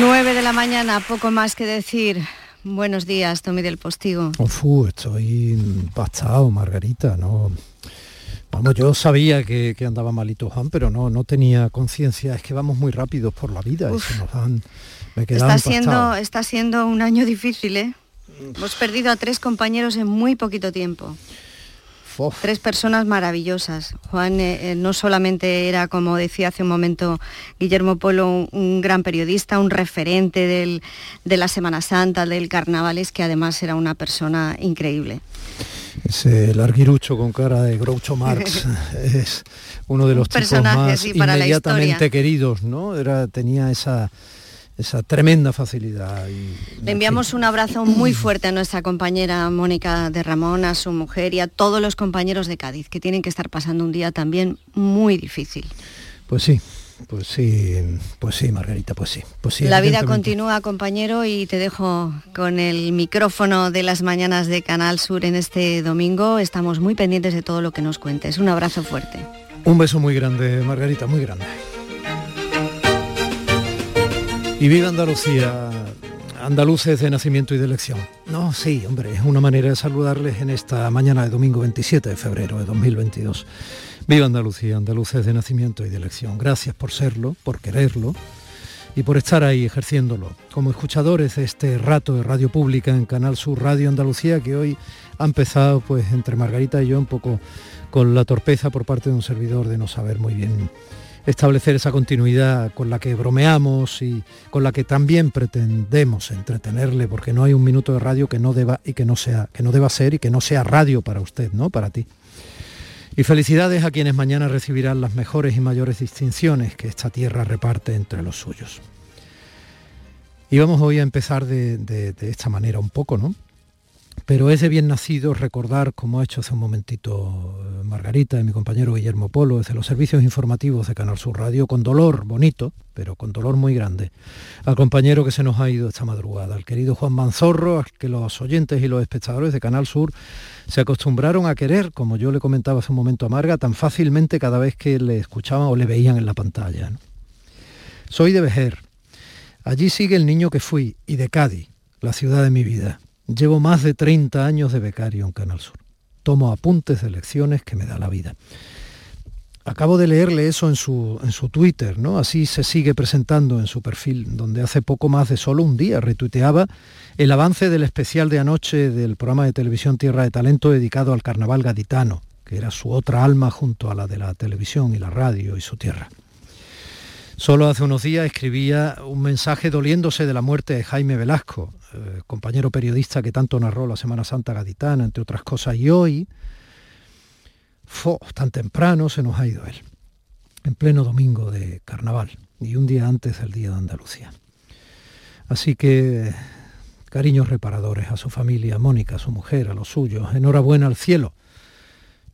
9 de la mañana, poco más que decir. Buenos días, Tommy del Postigo. Uf, estoy impactado, Margarita, no. Vamos, yo sabía que, andaba malito Juan, pero no, no tenía conciencia. Es que vamos muy rápidos por la vida. nos me está siendo, está siendo un año difícil, ¿eh? Hemos perdido a tres compañeros en muy poquito tiempo. Tres personas maravillosas. Juan eh, eh, no solamente era, como decía hace un momento Guillermo Polo, un, gran periodista, un referente de la Semana Santa, del carnaval, es que además era una persona increíble. Ese larguirucho con cara de Groucho Marx es uno de los personajes más inmediatamente queridos, ¿no? Era, tenía esa esa tremenda facilidad. Le enviamos un abrazo muy fuerte a nuestra compañera Mónica de Ramón, a su mujer y a todos los compañeros de Cádiz, que tienen que estar pasando un día también muy difícil. Pues sí, pues sí, pues sí, Margarita, pues sí. Pues sí La vida continúa, compañero, y te dejo con el micrófono de las mañanas de Canal Sur en este domingo. Estamos muy pendientes de todo lo que nos cuentes. Un abrazo fuerte. Un beso muy grande, Margarita, muy grande. Y viva Andalucía, andaluces de nacimiento y de elección. No, sí, hombre, es una manera de saludarles en esta mañana de domingo 27 de febrero de 2022. Viva Andalucía, andaluces de nacimiento y de elección. Gracias por serlo, por quererlo y por estar ahí ejerciéndolo. Como escuchadores de este rato de radio pública en Canal Sur Radio Andalucía, que hoy ha empezado pues entre Margarita y yo un poco con la torpeza por parte de un servidor de no saber muy bien establecer esa continuidad con la que bromeamos y con la que también pretendemos entretenerle, porque no hay un minuto de radio que no deba y que no sea, que no deba ser y que no sea radio para usted, ¿no? Para ti. Y felicidades a quienes mañana recibirán las mejores y mayores distinciones que esta tierra reparte entre los suyos. Y vamos hoy a empezar de, de esta manera un poco, ¿no? Pero es de bien nacido recordar, como ha hecho hace un momentito eh, Margarita y mi compañero Guillermo Polo, desde los servicios informativos de Canal Sur Radio, con dolor bonito, pero con dolor muy grande, al compañero que se nos ha ido esta madrugada, al querido Juan Manzorro, al que los oyentes y los espectadores de Canal Sur se acostumbraron a querer, como yo le comentaba hace un momento a Marga, tan fácilmente cada vez que le escuchaban o le veían en la pantalla. Soy de Vejer. Allí sigue el niño que fui y de Cádiz, la ciudad de mi vida. Llevo más de 30 años de becario en Canal Sur. Tomo apuntes de lecciones que me da la vida. Acabo de leerle eso en su, en su Twitter, ¿no? Así se sigue presentando en su perfil, donde hace poco más de solo un día retuiteaba el avance del especial de anoche del programa de televisión Tierra de Talento dedicado al carnaval gaditano, que era su otra alma junto a la de la televisión y la radio y su tierra. Solo hace unos días escribía un mensaje doliéndose de la muerte de Jaime Velasco, eh, compañero periodista que tanto narró la Semana Santa gaditana, entre otras cosas, y hoy, tan temprano, se nos ha ido él, en pleno domingo de carnaval y un día antes del Día de Andalucía. Así que cariños reparadores a su familia, a Mónica, a su mujer, a los suyos, enhorabuena al cielo.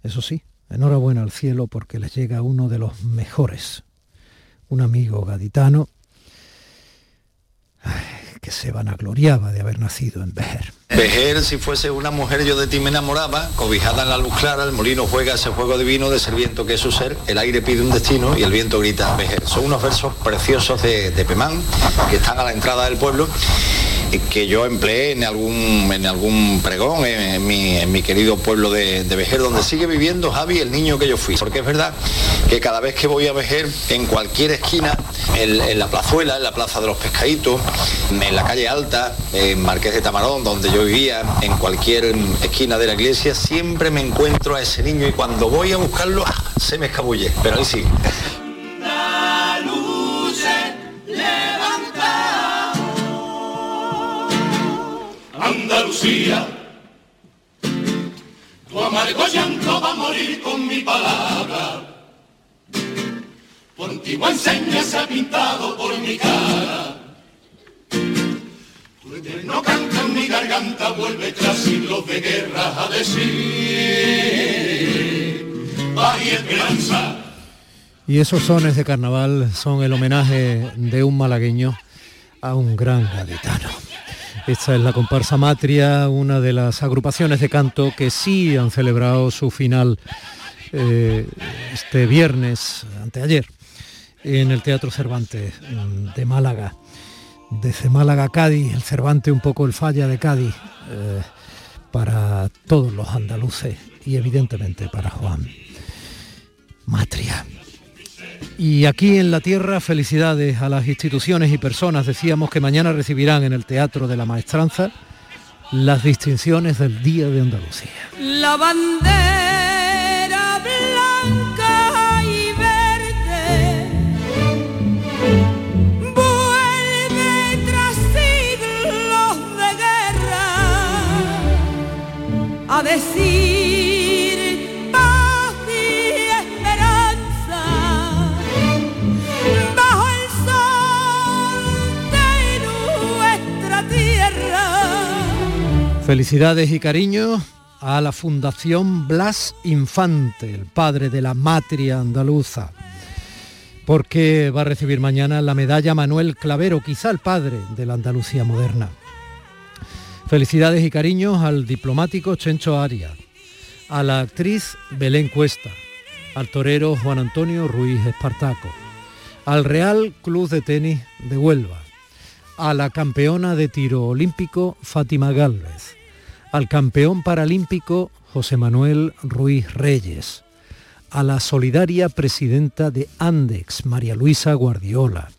Eso sí, enhorabuena al cielo porque les llega uno de los mejores un amigo gaditano que se vanagloriaba de haber nacido en Vejer. Vejer, si fuese una mujer yo de ti me enamoraba, cobijada en la luz clara, el molino juega ese juego divino de ser viento que es su ser, el aire pide un destino y el viento grita Vejer. Son unos versos preciosos de, de Pemán que están a la entrada del pueblo que yo empleé en algún, en algún pregón en, mi, querido pueblo de, de, Vejer, donde sigue viviendo Javi, el niño que yo fui. Porque es verdad que cada vez que voy a Vejer, en cualquier esquina, en, la plazuela, en la plaza de los pescaditos, en la calle Alta, en Marqués de Tamarón, donde yo vivía, en cualquier esquina de la iglesia, siempre me encuentro a ese niño y cuando voy a buscarlo, ¡ah! se me escabulle. Pero ahí sí. Andalucía. Tu amargo llanto va a morir con mi palabra. Por antigua enseña se ha pintado por mi cara. Tu eterno canto en mi garganta vuelve tras siglos de guerra a decir. Y esperanza. Y esos sones de carnaval son el homenaje de un malagueño a un gran gaditano. Esta es la comparsa Matria, una de las agrupaciones de canto que sí han celebrado su final eh, este viernes, anteayer, en el Teatro Cervantes mm, de Málaga. desde Málaga Cádiz, el Cervante un poco el falla de Cádiz, eh, para todos los andaluces y evidentemente para Juan. Matria. Y aquí en la tierra, felicidades a las instituciones y personas. Decíamos que mañana recibirán en el Teatro de la Maestranza las distinciones del Día de Andalucía. La bandera Felicidades y cariños a la Fundación Blas Infante, el padre de la matria andaluza, porque va a recibir mañana la medalla Manuel Clavero, quizá el padre de la Andalucía moderna. Felicidades y cariños al diplomático Chencho Arias, a la actriz Belén Cuesta, al torero Juan Antonio Ruiz Espartaco, al Real Club de Tenis de Huelva, a la campeona de tiro olímpico Fátima Gálvez, al campeón paralímpico José Manuel Ruiz Reyes, a la solidaria presidenta de Andex, María Luisa Guardiola,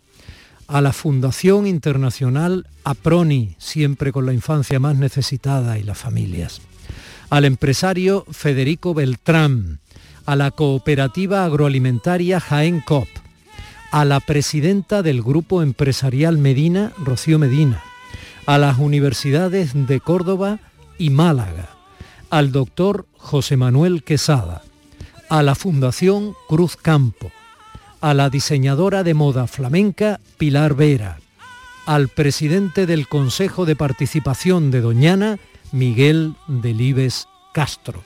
a la Fundación Internacional APRONI, siempre con la infancia más necesitada y las familias, al empresario Federico Beltrán, a la cooperativa agroalimentaria Jaén COP, a la presidenta del Grupo Empresarial Medina, Rocío Medina, a las universidades de Córdoba y Málaga, al doctor José Manuel Quesada, a la Fundación Cruz Campo, a la diseñadora de moda flamenca Pilar Vera, al presidente del Consejo de Participación de Doñana, Miguel Delibes Castro,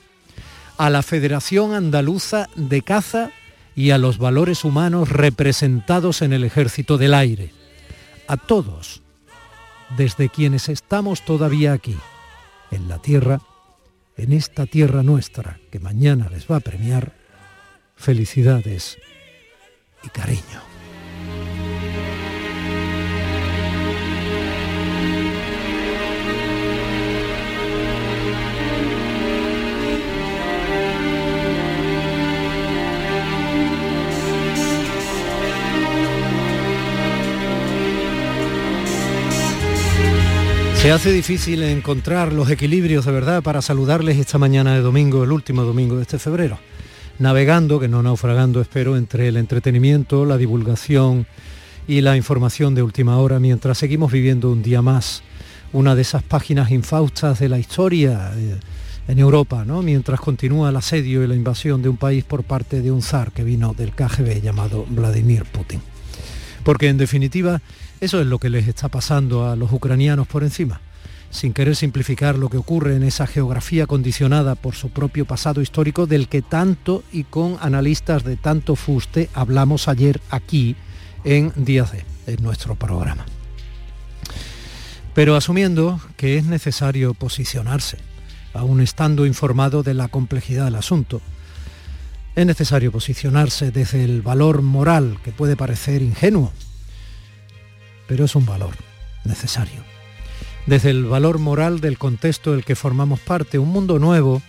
a la Federación Andaluza de Caza y a los valores humanos representados en el Ejército del Aire. A todos, desde quienes estamos todavía aquí, en la tierra, en esta tierra nuestra que mañana les va a premiar, felicidades y cariño. Se hace difícil encontrar los equilibrios de verdad para saludarles esta mañana de domingo, el último domingo de este febrero. Navegando, que no naufragando, espero, entre el entretenimiento, la divulgación y la información de última hora, mientras seguimos viviendo un día más, una de esas páginas infaustas de la historia eh, en Europa, ¿no? mientras continúa el asedio y la invasión de un país por parte de un zar que vino del KGB llamado Vladimir Putin. Porque en definitiva, eso es lo que les está pasando a los ucranianos por encima, sin querer simplificar lo que ocurre en esa geografía condicionada por su propio pasado histórico del que tanto y con analistas de tanto fuste hablamos ayer aquí en Díaz de, en nuestro programa. Pero asumiendo que es necesario posicionarse, aún estando informado de la complejidad del asunto, es necesario posicionarse desde el valor moral que puede parecer ingenuo pero es un valor necesario. Desde el valor moral del contexto del que formamos parte, un mundo nuevo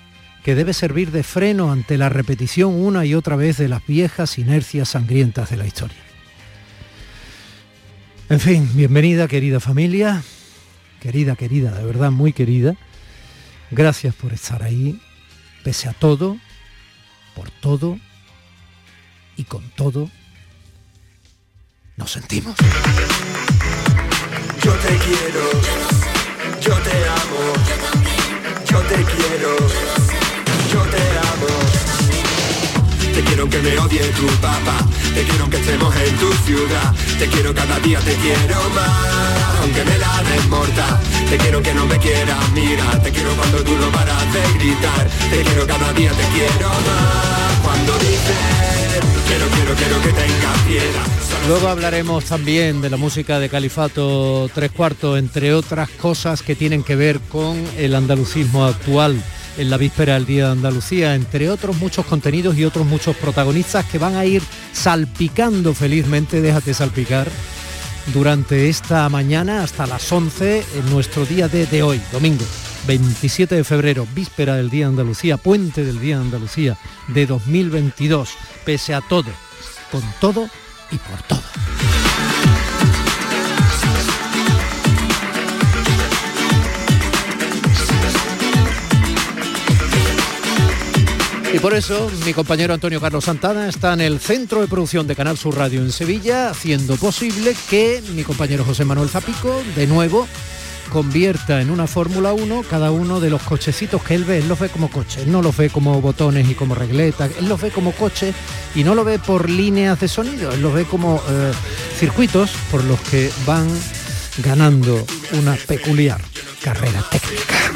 que debe servir de freno ante la repetición una y otra vez de las viejas inercias sangrientas de la historia. En fin, bienvenida querida familia, querida, querida, de verdad muy querida. Gracias por estar ahí, pese a todo, por todo y con todo nos sentimos. Yo te quiero, yo te amo, yo te quiero, yo te amo. Te quiero que me odie tu papá, te quiero que estemos en tu ciudad, te quiero cada día, te quiero más, aunque me la des morta. Te quiero que no me quieras mirar, te quiero cuando tú no paras de gritar, te quiero cada día, te quiero más. Cuando dices, quiero, quiero, quiero que tengas piedad. Luego hablaremos también de la música de Califato Tres Cuartos, entre otras cosas que tienen que ver con el andalucismo actual en la víspera del Día de Andalucía, entre otros muchos contenidos y otros muchos protagonistas que van a ir salpicando felizmente, déjate salpicar, durante esta mañana hasta las 11 en nuestro día de, de hoy, domingo. 27 de febrero, víspera del Día de Andalucía, puente del Día de Andalucía de 2022, pese a todo, con todo y por todo. Y por eso mi compañero Antonio Carlos Santana está en el centro de producción de Canal Sur Radio en Sevilla, haciendo posible que mi compañero José Manuel Zapico, de nuevo, convierta en una Fórmula 1 cada uno de los cochecitos que él ve. Él los ve como coches, no los ve como botones y como regletas, él los ve como coches y no lo ve por líneas de sonido, él los ve como eh, circuitos por los que van ganando una peculiar carrera técnica.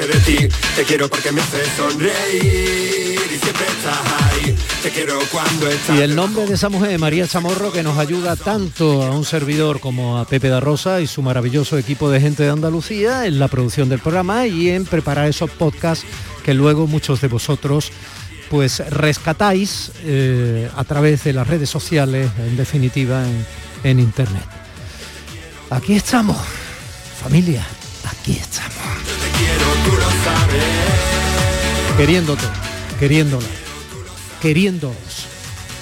Te quiero cuando estás Y el nombre de esa mujer, María Chamorro, que nos ayuda tanto a un servidor como a Pepe da Rosa y su maravilloso equipo de gente de Andalucía en la producción del programa y en preparar esos podcasts que luego muchos de vosotros pues rescatáis eh, a través de las redes sociales, en definitiva en, en internet. Aquí estamos, familia, aquí estamos. Queriéndote, queriéndola, queriéndoos.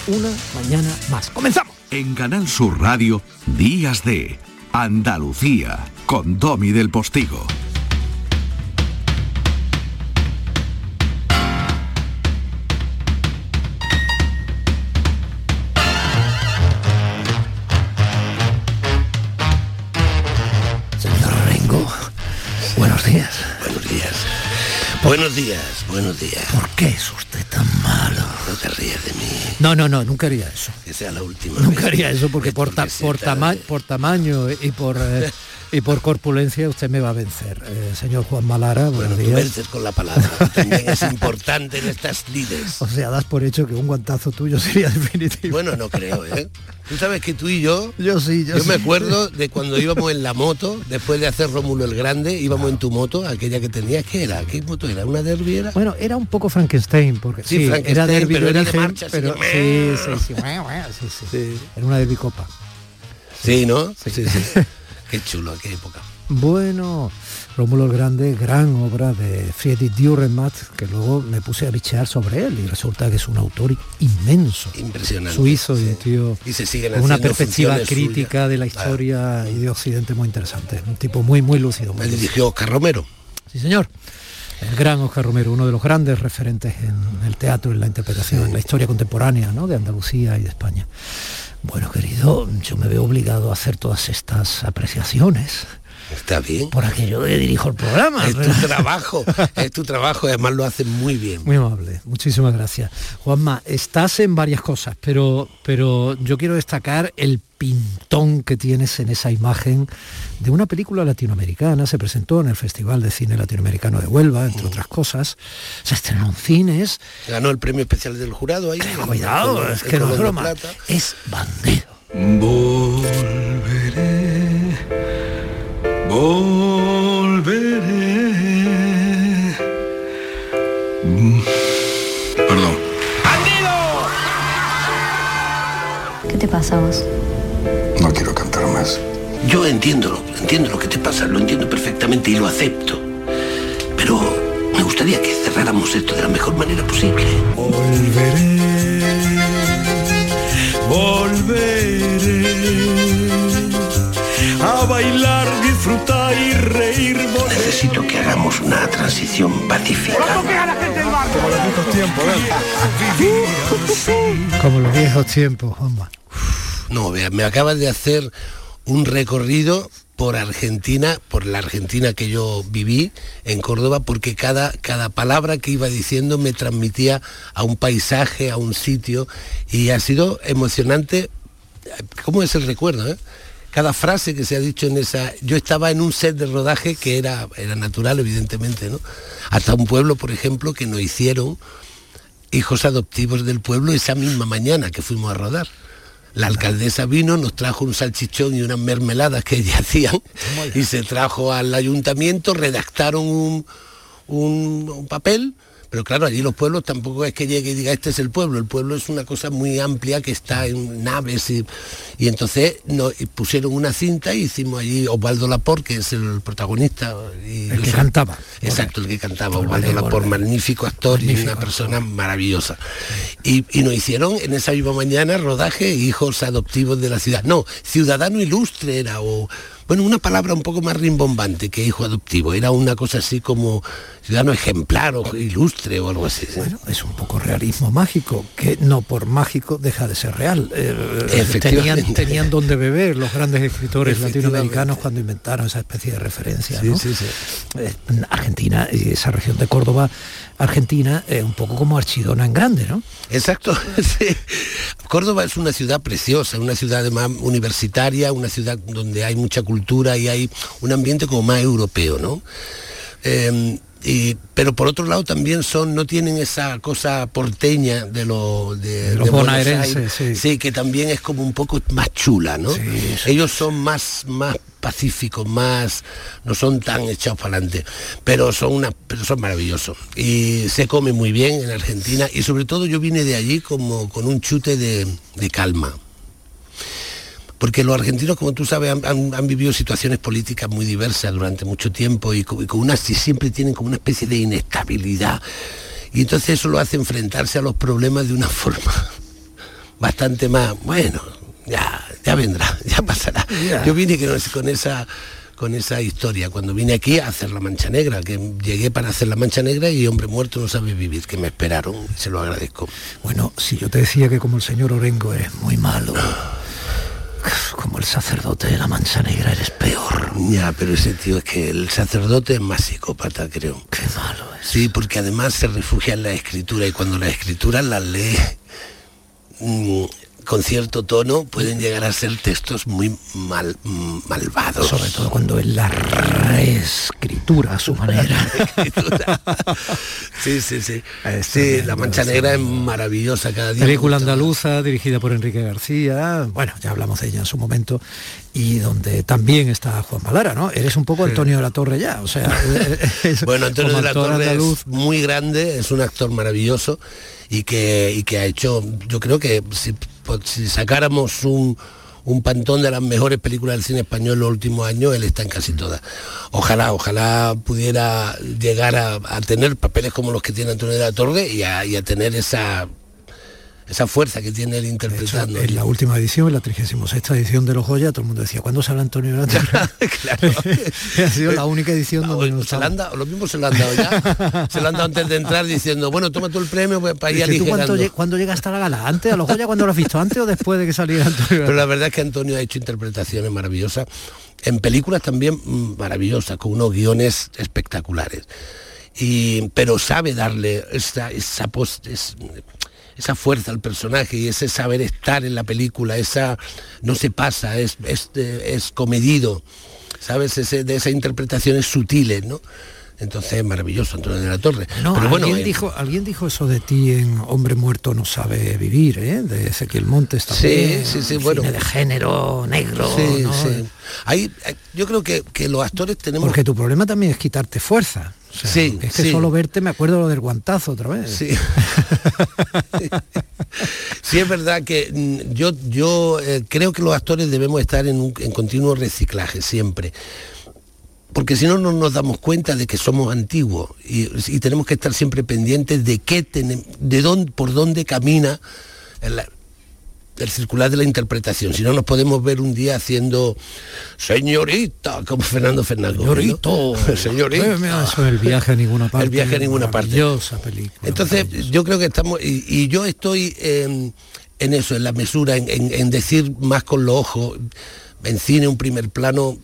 Una mañana más. ¡Comenzamos! En Canal Sur Radio, Días de Andalucía, con Domi del Postigo. Buenos días, buenos días. ¿Por qué es usted tan malo? No te rías de mí, No, no, no, nunca haría eso. que sea la última. Nunca vez. haría eso porque por, ta- que se por, trata tama- de- por tamaño y por, eh, y por corpulencia usted me va a vencer. Eh, señor Juan Malara, Bueno, tú días. vences con la palabra. También es importante en estas lides. O sea, das por hecho que un guantazo tuyo sería definitivo. Bueno, no creo, ¿eh? Tú sabes que tú y yo... yo sí, yo, Yo me acuerdo de cuando íbamos en la moto, después de hacer Rómulo el Grande, íbamos en tu moto, aquella que tenías, ¿qué era? ¿Qué moto era? ¿Una derbi era? Bueno, era un poco Frankenstein, porque Sí, sí, Frankenstein, era derbi pero de era de marcha, pero sí, sí, sí, sí, sí. Era una derbi copa. Sí, ¿no? Sí, sí. Qué chulo, qué época. Bueno, Rómulo el Grande, gran obra de Friedrich Dürrenmatt, que luego me puse a bichear sobre él y resulta que es un autor inmenso. Impresionante. Suizo y un tío Y se siguen con una perspectiva crítica de la Claro. historia y de Occidente muy interesante. Un tipo muy, muy lúcido. muy Me dirigió Oscar Romero. Sí, señor. El gran Oscar Romero, uno de los grandes referentes en el teatro, en la interpretación, en la historia contemporánea ¿no? de Andalucía y de España. Bueno, querido, yo me veo obligado a hacer todas estas apreciaciones Está bien. por aquello que dirijo el programa. Es tu trabajo, es tu trabajo, y además lo hace muy bien. Muy amable, muchísimas gracias. Juanma, estás en varias cosas, pero, pero yo quiero destacar el pintón que tienes en esa imagen de una película latinoamericana. Se presentó en el Festival de Cine Latinoamericano de Huelva, entre otras cosas. Se estrenó en cines. Ganó el premio especial del jurado ahí. Cuidado, es que no es broma. Plata. Es bandero. Volveré, volveré. Mm, Perdón. ¿Qué te pasa a vos? Más. Yo entiendo, lo- entiendo lo que te pasa, lo entiendo perfectamente y lo acepto. Pero me gustaría que cerráramos esto de la mejor manera posible. Volveré, volveré a bailar, disfrutar y reír. Necesito que hagamos una transición pacífica. Como los viejos tiempos, Juanma. No, vea, me acabas de hacer un recorrido por Argentina, por la Argentina que yo viví en Córdoba, porque cada, cada palabra que iba diciendo me transmitía a un paisaje, a un sitio, y ha sido emocionante. ¿Cómo es el recuerdo? eh? Cada frase que se ha dicho en esa... Yo estaba en un set de rodaje que era, era natural, evidentemente, ¿no? Hasta un pueblo, por ejemplo, que nos hicieron hijos adoptivos del pueblo esa misma mañana que fuimos a rodar. La alcaldesa vino, nos trajo un salchichón y unas mermeladas que ella hacían y se trajo al ayuntamiento, redactaron un, un- un papel Pero claro, allí los pueblos tampoco es que llegue y diga este es el pueblo, el pueblo es una cosa muy amplia que está en naves y, y entonces nos pusieron una cinta y hicimos allí Osvaldo Lapor, que es el protagonista. Y el que cantaba. Exacto, el que cantaba, Osvaldo Lapor, magnífico actor y una persona maravillosa. Y, y nos hicieron en esa misma mañana rodaje hijos adoptivos de la ciudad. No, ciudadano ilustre era o bueno, una palabra un poco más rimbombante que hijo adoptivo, era una cosa así como ciudadano ejemplar o ilustre o algo así. Bueno, es un poco realismo mágico, que no por mágico deja de ser real. Eh, tenían, tenían donde beber los grandes escritores latinoamericanos cuando inventaron esa especie de referencia. ¿no? sí, sí. Eh, Argentina y esa región de Córdoba Argentina es un poco como Archidona en grande, ¿no? Exacto. Córdoba es una ciudad preciosa, una ciudad además universitaria, una ciudad donde hay mucha cultura y hay un ambiente como más europeo, ¿no? Pero por otro lado también son no tienen esa cosa porteña de, lo, de, los bonaerenses sí. que también es como un poco más chula no ellos son más más pacíficos más no son tan echados para adelante pero son una pero son maravillosos. Y se come muy bien en Argentina y sobre todo yo vine de allí como con un chute de, de calma porque los argentinos, como tú sabes, han, vivido situaciones políticas muy diversas durante mucho tiempo y, con, una, siempre tienen como una especie de inestabilidad. Y entonces eso lo hace enfrentarse a los problemas de una forma bastante más, bueno, ya, ya vendrá, ya pasará. Yo vine con esa con esa historia. Cuando vine aquí a hacer la mancha negra, que llegué para hacer la mancha negra y hombre muerto no sabe vivir, que me esperaron, se lo agradezco. Bueno, si yo te decía que como el señor Orengo es muy malo. Como el sacerdote de la mancha negra eres peor. Ya, pero ese tío es que el sacerdote es más psicópata, creo. Qué malo es. Sí, porque además se refugia en la escritura y cuando la escritura la lee mm, con cierto tono pueden llegar a ser textos muy mal, malvados. Sobre todo cuando es la reescritura a su manera. sí, sí, sí. sí, La Mancha Negra es maravillosa cada día. Película andaluza dirigida por Enrique García. Bueno, ya hablamos de ella en su momento y donde también está Juan Malara, ¿no? Eres un poco Antonio de la Torre ya, o sea... bueno, Antonio de la Torre es muy grande, es un actor maravilloso y que, y que ha hecho, yo creo que si, si sacáramos un, un pantón de las mejores películas del cine español en los últimos años, él está en casi todas. Ojalá, ojalá pudiera llegar a, tener papeles como los que tiene Antonio de la Torre y a tener esa esa fuerza que tiene el interpretando. en la última edición, en la 36 edición de Los Joya, todo el mundo decía, ¿cuándo sale Antonio claro. ha sido la única edición donde no se lo, lo mismo se lo han dado ya. se lo han dado antes de entrar diciendo, bueno, toma tú el premio pues, para ir. ¿tú cuándo, llega hasta la gala? ¿Antes a Los Joya cuando lo has visto? ¿Antes o después de que saliera Antonio? Pero la verdad es que Antonio ha hecho interpretaciones maravillosas. En películas también mm, maravillosas, con unos guiones espectaculares. Y, pero sabe darle esa, esa post, esa fuerza al personaje y ese saber estar en la película, esa no se pasa, es, es, es comedido, ¿sabes? Ese, de esas interpretaciones sutiles, ¿no? Entonces, maravilloso Antonio de la Torre. No, Pero bueno, alguien, dijo, alguien dijo eso de ti en Hombre Muerto no sabe vivir, ¿eh? de Ezequiel Montes también. Sí, sí, sí, bueno. de género negro. Sí, sí. Hay, yo creo que, que los actores tenemos... Porque tu problema también es quitarte fuerza sí, es que solo verte me acuerdo lo del guantazo otra vez. Sí. sí, es verdad que mm, yo, yo eh, creo que los actores debemos estar en, un, en continuo reciclaje siempre. Porque si no, no nos damos cuenta de que somos antiguos y, y tenemos que estar siempre pendientes de qué de dónde, por dónde camina el circular de la interpretación. Si no, nos podemos ver un día haciendo señorita, como Fernando Fernández. Señorito. señorita. Eso el viaje a ninguna parte. El viaje a ninguna parte. película. Entonces, yo creo que estamos, y, yo estoy en eso, en la mesura, en, en decir más con los ojos, en cine un primer plano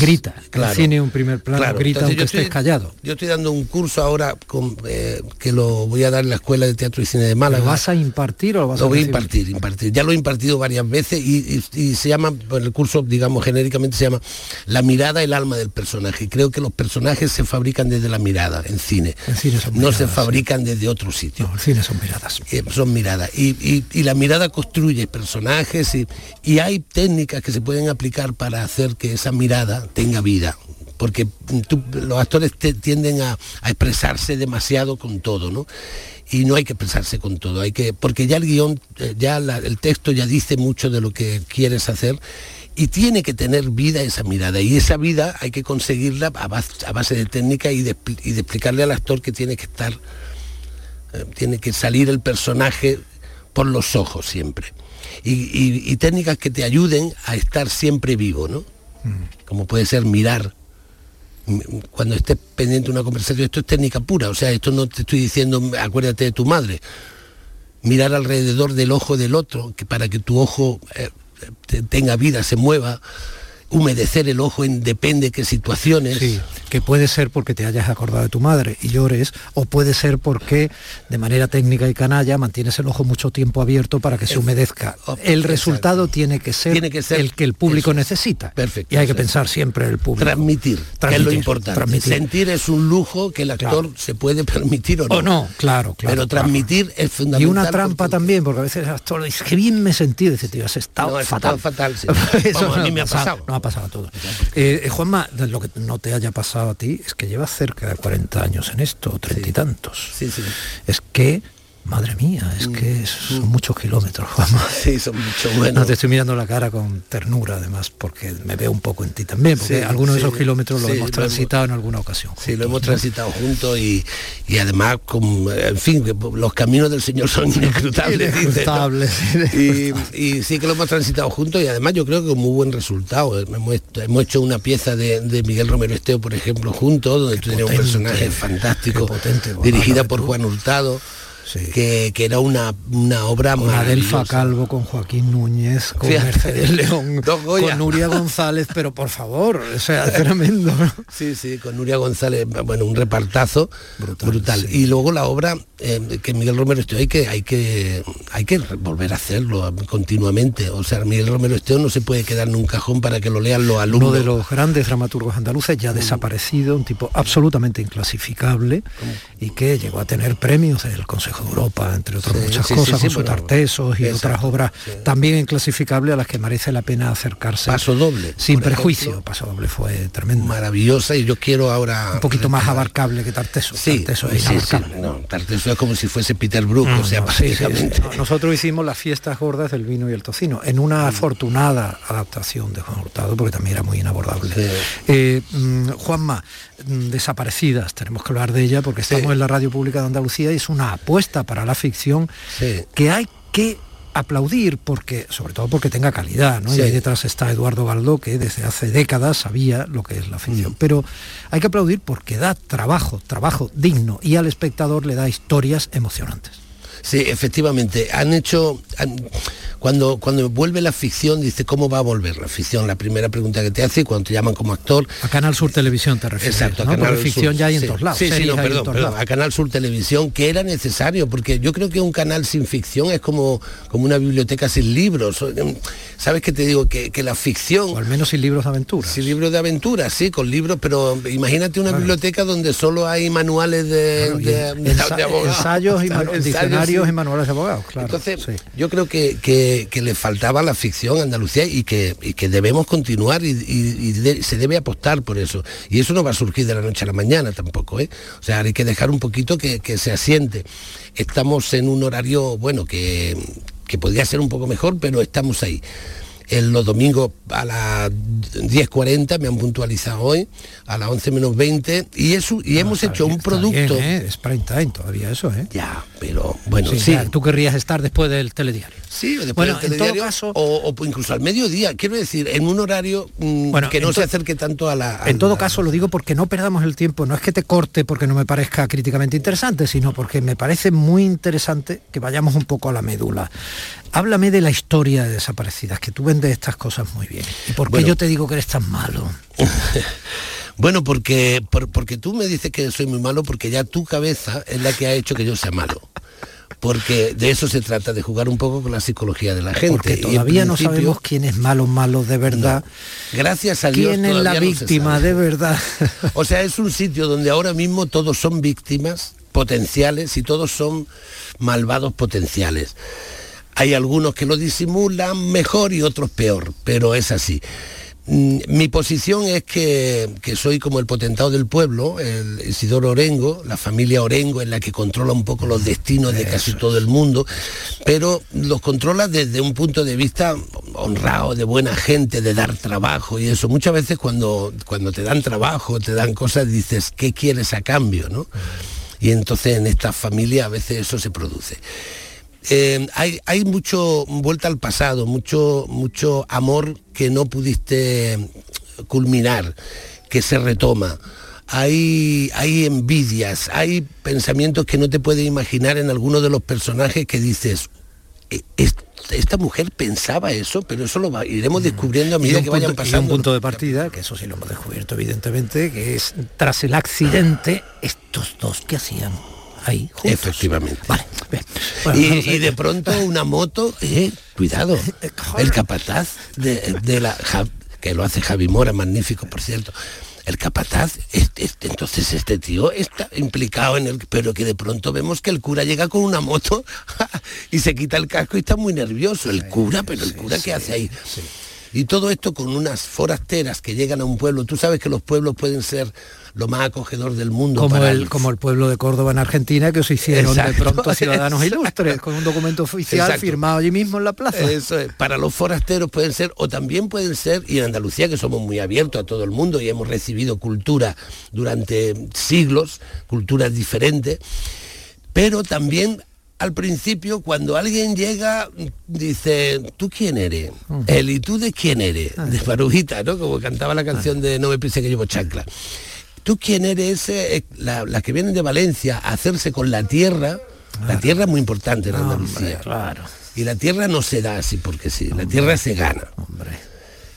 grita, claro, el cine un primer plano, grita aunque estés callado. Yo estoy dando un curso ahora con, eh, que lo voy a dar en la Escuela de Teatro y Cine de Málaga. ¿Lo vas a impartir o lo vas a voy a impartir, impartir. Ya lo he impartido varias veces y, se llama, pues, el curso, digamos, genéricamente se llama La mirada, el alma del personaje. Creo que los personajes se fabrican desde la mirada en cine. no se fabrican desde otro sitio. No, el cine son miradas. Eh, son miradas. Y, la mirada construye personajes y, y hay técnicas que se pueden aplicar para hacer que esa mirada tenga vida, porque los actores tienden a, expresarse demasiado con todo, ¿no? Y no hay que expresarse con todo, hay que, porque ya el guion, eh, ya el texto ya dice mucho de lo que quieres hacer y tiene que tener vida esa mirada y esa vida hay que conseguirla a base, de técnica y de, explicarle al actor que tiene que estar, eh, tiene que salir el personaje por los ojos siempre. Y, técnicas que te ayuden a estar siempre vivo, ¿no? Como puede ser mirar cuando estés pendiente de una conversación, esto es técnica pura, o sea, esto no te estoy diciendo, acuérdate de tu madre, mirar alrededor del ojo del otro, que para que tu ojo eh, tenga vida, se mueva, humedecer el ojo en depende qué situaciones. Que puede ser porque te hayas acordado de tu madre y llores, o puede ser porque de manera técnica y canalla mantienes el ojo mucho tiempo abierto para que se humedezca. El resultado tiene que, ser tiene que ser el que el público necesita. Perfecto. Y hay que pensar siempre el público. Transmitir, es lo importante. Sentir es un lujo que el actor se puede permitir o no. O no, claro, claro. Pero transmitir es fundamental. Y una trampa también, porque a veces el actor dice, que bien me sentí, dice, tío, has estado fatal. fatal Eso a mí me ha pasado ha pasado a todos. Eh, eh, Juanma, lo que no te haya pasado a ti es que llevas cerca de 40 años en esto, treinta y tantos. Sí, sí. Es que Madre mía, es que son muchos kilómetros, Juanma. Sí, son muchos buenos. te estoy mirando la cara con ternura, además, porque me veo un poco en ti también, porque algunos de esos kilómetros los hemos transitado en alguna ocasión. Sí, lo hemos transitado juntos y, además, con, en fin, los caminos del Señor son inescrutables. y, sí que lo hemos transitado juntos y además yo creo que con muy buen resultado. Hemos, hecho una pieza de, Miguel Romero Esteo, por ejemplo, juntos, donde tú tenías un personaje fantástico, potente, dirigida por Juan Hurtado que, era una, una obra con Adelfa Calvo, con Joaquín Núñez, con Mercedes León, con Nuria González, pero por favor, o sea, tremendo. Sí, sí, con Nuria González, bueno, un repartazo brutal. Y luego la obra eh, que Miguel Romero Esteo hay que, hay que hay que volver a hacerlo continuamente. O sea, Miguel Romero Esteo no se puede quedar en un cajón para que lo lean los alumnos. Uno de los grandes dramaturgos andaluces ya desaparecido, un tipo absolutamente inclasificable y que llegó a tener premios del Consejo Europa, entre otras muchas cosas, con sus tartesos y otras obras también inclasificables a las que merece la pena acercarse. Paso doble. Sin prejuicio. Paso doble fue tremendo. Maravillosa y yo quiero ahora... Un poquito más abarcable que Tarteso. Sí, Tarteso es Tarteso es como si fuese Peter Brook, o sea, Nosotros hicimos las fiestas gordas del vino y el tocino, en una mm. afortunada adaptación de Juan Hurtado, porque también era muy inabordable. Eh, mm, Juanma, mm, desaparecidas, tenemos que hablar de ella porque estamos en la radio pública de Andalucía y es una apuesta para la ficción que hay que aplaudir porque sobre todo porque tenga calidad ¿no? y ahí detrás está Eduardo Galdó que desde hace décadas sabía lo que es la ficción mm. pero hay que aplaudir porque da trabajo trabajo digno y al espectador le da historias emocionantes Sí, efectivamente. Han hecho. cuando, cuando vuelve la ficción, dice, ¿cómo va a volver la ficción? La primera pregunta que te hace cuando te llaman como actor. A Canal Sur Televisión te refieres. Exacto, a Canal ficción ya hay en todos lados. Sí, sí, no, perdón, a Canal Sur Televisión, que era necesario, porque yo creo que un canal sin ficción es como, como una biblioteca sin libros. ¿Sabes qué te digo? Que, la ficción. O al menos sin libros de aventura. Sin libros de aventura, sí, con libros, pero imagínate una biblioteca donde solo hay manuales de, ensayos y diccionarios y manuales de abogados, claro. Entonces, yo creo que, le faltaba la ficción a Andalucía y que, que debemos continuar y, se debe apostar por eso. Y eso no va a surgir de la noche a la mañana tampoco, ¿eh? O sea, hay que dejar un poquito que, se asiente. Estamos en un horario, bueno, que, que podría ser un poco mejor, pero estamos ahí en los domingos a las 10.40, me han puntualizado hoy, a las 11 menos 20, y eso y hemos hecho un producto... ¿eh? Es prime time todavía eso, ¿eh? Ya, pero bueno, sí. tú querrías estar después del telediario. Sí, después del telediario, caso, o, incluso al mediodía, quiero decir, en un horario mm, que no se acerque tanto a la... en todo caso, lo digo porque no perdamos el tiempo, no es que te corte porque no me parezca críticamente interesante, sino porque me parece muy interesante que vayamos un poco a la médula. Háblame de la historia de desaparecidas, que tú vendes estas cosas muy bien. ¿Y por qué yo te digo que eres tan malo? bueno, porque, porque tú me dices que soy muy malo porque ya tu cabeza es la que ha hecho que yo sea malo porque de eso se trata, de jugar un poco con la psicología de la gente. Porque todavía no sabemos quién es malo, malo de verdad. Gracias a Dios. ¿Quién es la víctima de verdad? o sea, es un sitio donde ahora mismo todos son víctimas potenciales y todos son malvados potenciales. Hay algunos que lo disimulan mejor y otros peor, pero es así. Mm, mi posición es que, soy como el potentado del pueblo, el Isidoro Orengo, la familia Orengo en la que controla un poco los destinos de casi todo el mundo, pero los controla desde un punto de vista honrado, de buena gente, de dar trabajo y eso. Muchas veces cuando, cuando te dan trabajo, te dan cosas, dices, ¿qué quieres a cambio? ¿no? Y entonces en esta familia a veces eso se produce. Eh, hay, hay mucho vuelta al pasado, mucho, mucho amor que no pudiste culminar, que se retoma. Hay, hay envidias, hay pensamientos que no te puedes imaginar en alguno de los personajes que dices, e, esta mujer pensaba eso, pero eso lo iremos descubriendo a medida que vayan pasando. Y un punto de partida, que eso sí lo hemos descubierto evidentemente, que es tras el accidente, estos dos que hacían ahí Efectivamente. y, de pronto una moto, eh, cuidado, el capataz de, la que lo hace Javi Mora, magnífico por cierto. El capataz, este, entonces este tío está implicado en el, pero que de pronto vemos que el cura llega con una moto y se quita el casco y está muy nervioso. El cura, pero el cura qué hace ahí. Y todo esto con unas forasteras que llegan a un pueblo. Tú sabes que los pueblos pueden ser lo más acogedor del mundo. Como, el, como el pueblo de Córdoba en Argentina, que os hicieron de pronto ciudadanos ilustres, con un documento oficial firmado allí mismo en la plaza. Eso es. Para los forasteros pueden ser, o también pueden ser, y en Andalucía, que somos muy abiertos a todo el mundo y hemos recibido cultura durante siglos, culturas diferentes, pero también al principio cuando alguien llega dice tú quién eres él y tú de quién eres ah. de Farujita no como cantaba la canción de no me piense que llevo chancla ¿Tú quién eres? Eh, la, que vienen de Valencia a hacerse con la tierra. La tierra es muy importante en Andalucía. claro. Y la tierra no se da así porque sí, la tierra se gana. Hombre.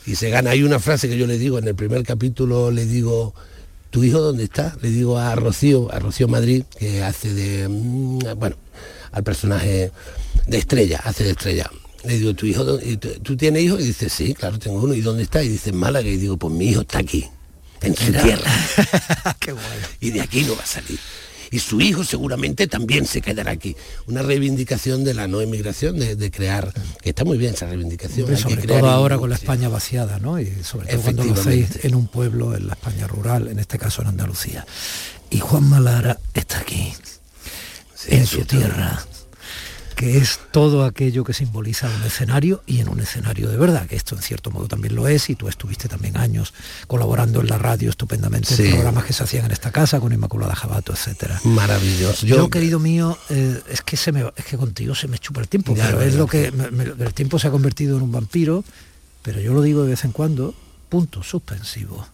Y se gana. Hay una frase que yo le digo en el primer capítulo, le digo, ¿tu hijo dónde está? Le digo a Rocío, a Rocío Madrid, que hace de, mm, bueno, al personaje de estrella, hace de estrella. Le digo, ¿tu hijo, ¿tú tienes hijos? Y dice, sí, claro, tengo uno. ¿Y dónde está? Y dice, Málaga. Y digo, pues mi hijo está aquí en su tierra. Y de aquí no va a salir. Y su hijo seguramente también se quedará aquí. Una reivindicación de la no emigración, de, crear, que está muy bien esa reivindicación. sobre todo ahora con la España vaciada, ¿no? Y sobre todo cuando lo hacéis en un pueblo, en la España rural, en este caso en Andalucía. Y Juan Malara está aquí, en su tierra que es todo aquello que simboliza un escenario y en un escenario de verdad, que esto en cierto modo también lo es, y tú estuviste también años colaborando en la radio estupendamente en programas que se hacían en esta casa con Inmaculada Jabato, etcétera. Maravilloso. Yo, querido mío, eh, es que se me es que contigo se me chupa el tiempo, pero es lo que el tiempo se ha convertido en un vampiro, pero yo lo digo de vez en cuando, punto suspensivo.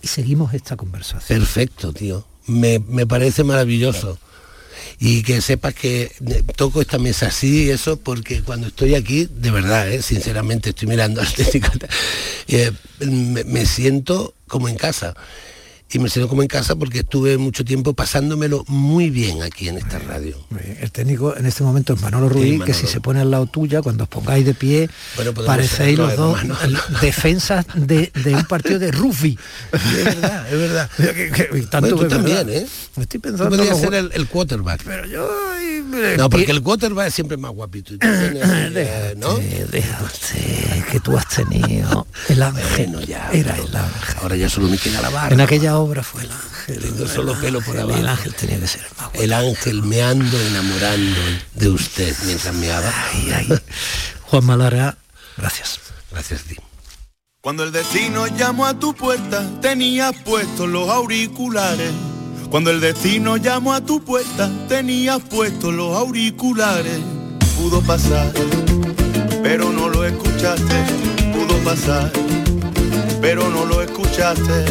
Y seguimos esta conversación. Perfecto, tío. Me, me parece maravilloso y que sepas que toco esta mesa así eso porque cuando estoy aquí de verdad ¿eh? sinceramente estoy mirando al eh, me, me siento como en casa y me siento como en casa porque estuve mucho tiempo pasándomelo muy bien aquí en esta radio. El técnico en este momento es Manolo Rubí, que si se pone al lado tuya, cuando os pongáis de pie, parecéis los dos defensas de, un partido de rugby. es verdad, es verdad. tanto tú también, ¿eh? Me estoy pensando... Podría ser el, quarterback. Pero yo... No, porque el quarterback es siempre más guapito. Y eh, ¿no? que tú has tenido el ángel. ya, era el ángel. Ahora ya solo me queda la barba. En aquella obra fue el ángel. Tengo solo pelo por abajo. El ángel tenía que ser más El ángel me ando enamorando de usted mientras me haga. Juan Malara, gracias. Gracias a ti. Cuando el destino llamó a tu puerta, tenías puestos los auriculares. Cuando el destino llamó a tu puerta, tenías puestos los auriculares. Pudo pasar, pero no lo escuchaste. Pudo pasar, pero no lo escuchaste.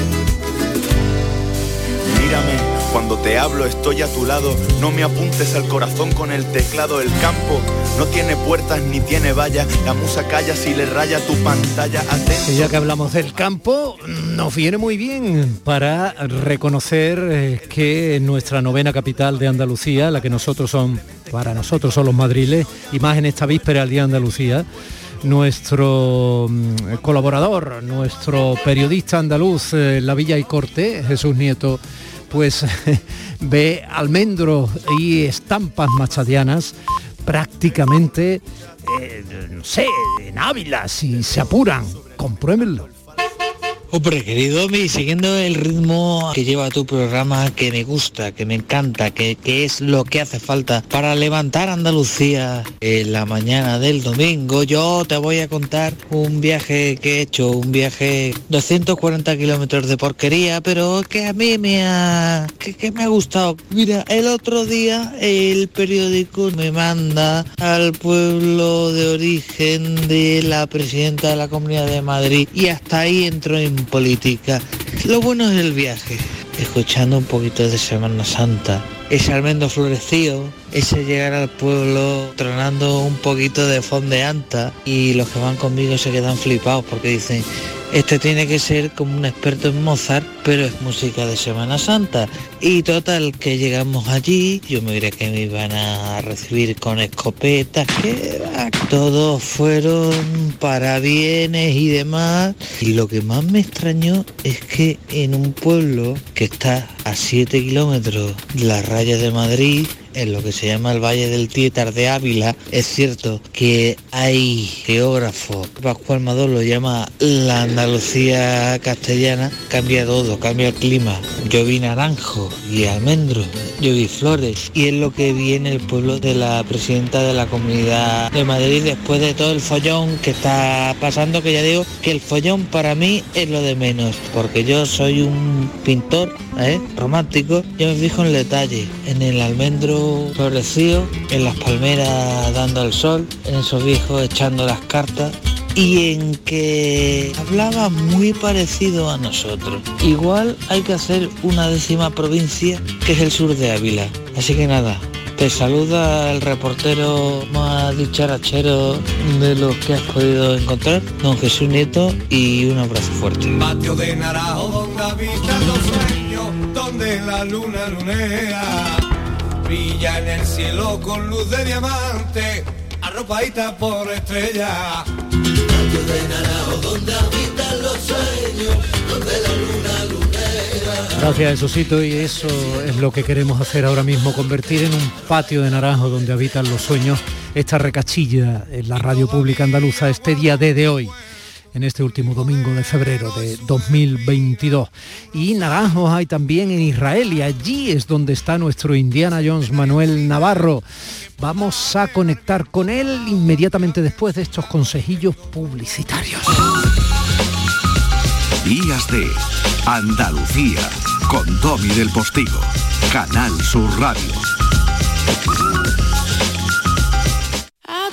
Mírame, cuando te hablo estoy a tu lado, no me apuntes al corazón con el teclado, el campo no tiene puertas ni tiene vallas, la musa calla si le raya tu pantalla. Atento. ya que hablamos del campo, nos viene muy bien para reconocer eh, que nuestra novena capital de Andalucía, la que nosotros son, para nosotros son los madriles, y más en esta víspera del Día de Andalucía, nuestro mm, colaborador, nuestro periodista andaluz, eh, La Villa y Corte, Jesús Nieto, pues ve almendros y estampas machadianas prácticamente, eh, no sé, en Ávila, si se apuran, compruébenlo. Hombre, querido mi, siguiendo el ritmo que lleva tu programa, que me gusta, que me encanta, que, que, es lo que hace falta para levantar Andalucía en la mañana del domingo, yo te voy a contar un viaje que he hecho, un viaje 240 kilómetros de porquería, pero que a mí me ha, que, que me ha gustado. Mira, el otro día el periódico me manda al pueblo de origen de la presidenta de la Comunidad de Madrid y hasta ahí entro en política. Lo bueno es el viaje, escuchando un poquito de Semana Santa, ese almendro florecido, ese llegar al pueblo tronando un poquito de fondeanta y los que van conmigo se quedan flipados porque dicen, este tiene que ser como un experto en Mozart, pero es música de Semana Santa. Y total, que llegamos allí, yo me diré que me iban a recibir con escopetas, que todos fueron para bienes y demás. Y lo que más me extrañó es que en un pueblo que está a 7 kilómetros de la raya de Madrid, en lo que se llama el Valle del Tietar de Ávila, es cierto que hay geógrafo, Pascual Mador lo llama la Andalucía castellana, cambia todo, cambia el clima. Yo vi naranjo y almendro, yo vi flores y es lo que viene el pueblo de la presidenta de la Comunidad de Madrid después de todo el follón que está pasando, que ya digo que el follón para mí es lo de menos, porque yo soy un pintor ¿eh? romántico, yo me fijo en el detalle, en el almendro florecido, en las palmeras dando el sol, en esos viejos echando las cartas y en que hablaba muy parecido a nosotros. Igual hay que hacer una décima provincia que es el sur de Ávila. Así que nada, te saluda el reportero más dicharachero de los que has podido encontrar, don Jesús Nieto, y un abrazo fuerte. Patio de habitan los sueños, donde la luna lunea brilla en el cielo con luz de diamante, arropadita por estrella. Patio de Naranjo donde habitan los sueños, donde la luna lunera. Gracias, Esosito, y eso es lo que queremos hacer ahora mismo, convertir en un patio de naranjo donde habitan los sueños esta recachilla en la radio pública andaluza este día D de hoy en este último domingo de febrero de 2022. Y naranjos hay también en Israel y allí es donde está nuestro Indiana Jones Manuel Navarro. Vamos a conectar con él inmediatamente después de estos consejillos publicitarios. Días de Andalucía con Domi del Postigo, Canal Sur Radio.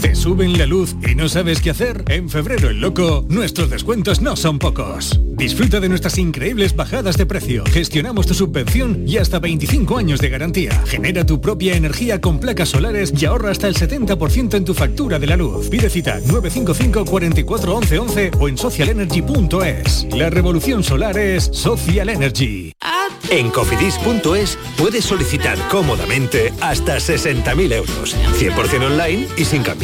¿Te suben la luz y no sabes qué hacer? En febrero el loco, nuestros descuentos no son pocos. Disfruta de nuestras increíbles bajadas de precio. Gestionamos tu subvención y hasta 25 años de garantía. Genera tu propia energía con placas solares y ahorra hasta el 70% en tu factura de la luz. Pide cita 955 44 11 11 o en socialenergy.es. La revolución solar es Social Energy. En cofidis.es puedes solicitar cómodamente hasta 60.000 euros. 100% online y sin cambiar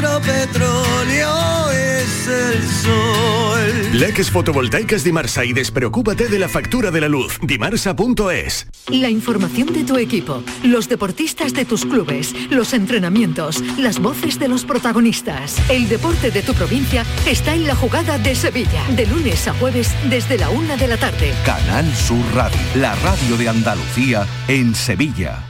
nuestro petróleo es el sol. Leques fotovoltaicas Dimarsa y despreocúpate de la factura de la luz. Dimarsa.es. La información de tu equipo, los deportistas de tus clubes, los entrenamientos, las voces de los protagonistas. El deporte de tu provincia está en la jugada de Sevilla, de lunes a jueves desde la una de la tarde. Canal Sur Radio, la radio de Andalucía en Sevilla.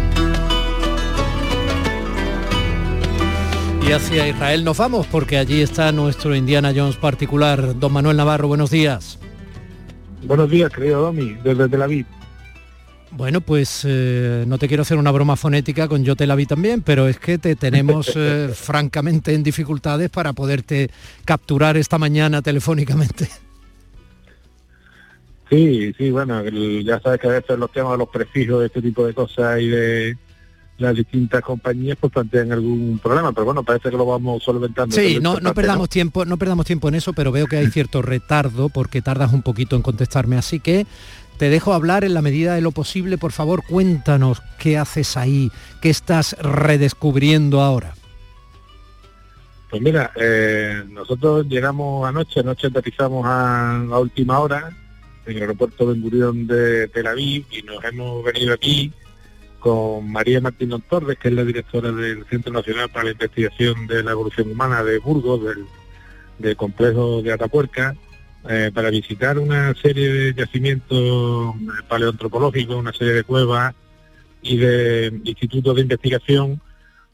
Y hacia Israel nos vamos porque allí está nuestro Indiana Jones particular. Don Manuel Navarro, buenos días. Buenos días, querido Domi, desde Tel Aviv. Bueno, pues eh, no te quiero hacer una broma fonética con yo te la vi también, pero es que te tenemos eh, francamente en dificultades para poderte capturar esta mañana telefónicamente. Sí, sí, bueno, el- ya sabes que a veces los temas de los prefijos de este tipo de cosas y de las distintas compañías pues plantean algún problema, pero bueno, parece que lo vamos solventando. Sí, no, no perdamos tiempo, no perdamos tiempo en eso, pero veo que hay cierto retardo porque tardas un poquito en contestarme, así que te dejo hablar en la medida de lo posible. Por favor, cuéntanos qué haces ahí, qué estás redescubriendo ahora. Pues mira, eh, nosotros llegamos anoche, anoche aterrizamos a, a última hora en el aeropuerto Ben Gurión de Tel Aviv y nos hemos venido aquí con María Martín Torres, que es la directora del Centro Nacional para la Investigación de la Evolución Humana de Burgos, del, complejo de Atapuerca, eh, para visitar una serie de yacimientos paleoantropológicos, una serie de cuevas y de institutos de investigación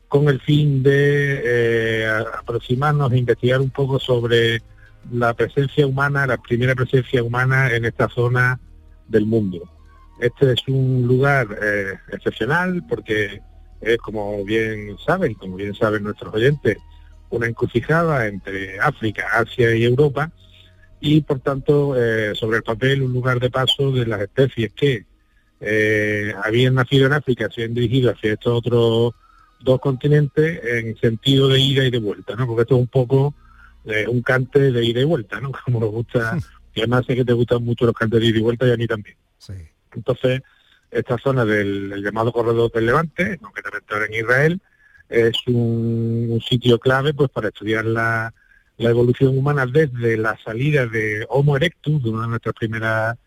con el fin de eh, aproximarnos e investigar un poco sobre la presencia humana, la primera presencia humana en esta zona del mundo. Este es un lugar eh, excepcional porque es, como bien saben, como bien saben nuestros oyentes, una encrucijada entre África, Asia y Europa y por tanto eh, sobre el papel un lugar de paso de las especies que eh, habían nacido en África, se han dirigido hacia estos otros dos continentes en sentido de ida y de vuelta, ¿no? Porque esto es un poco un cante de ida y vuelta, ¿no? Como nos gusta, y además sé que te gustan mucho los cantes de ida y vuelta y a mí también. Entonces, esta zona del el llamado corredor del Levante, concretamente ahora en Israel, es un, sitio clave pues para estudiar la, la evolución humana desde la salida de Homo erectus, de una de nuestras primeras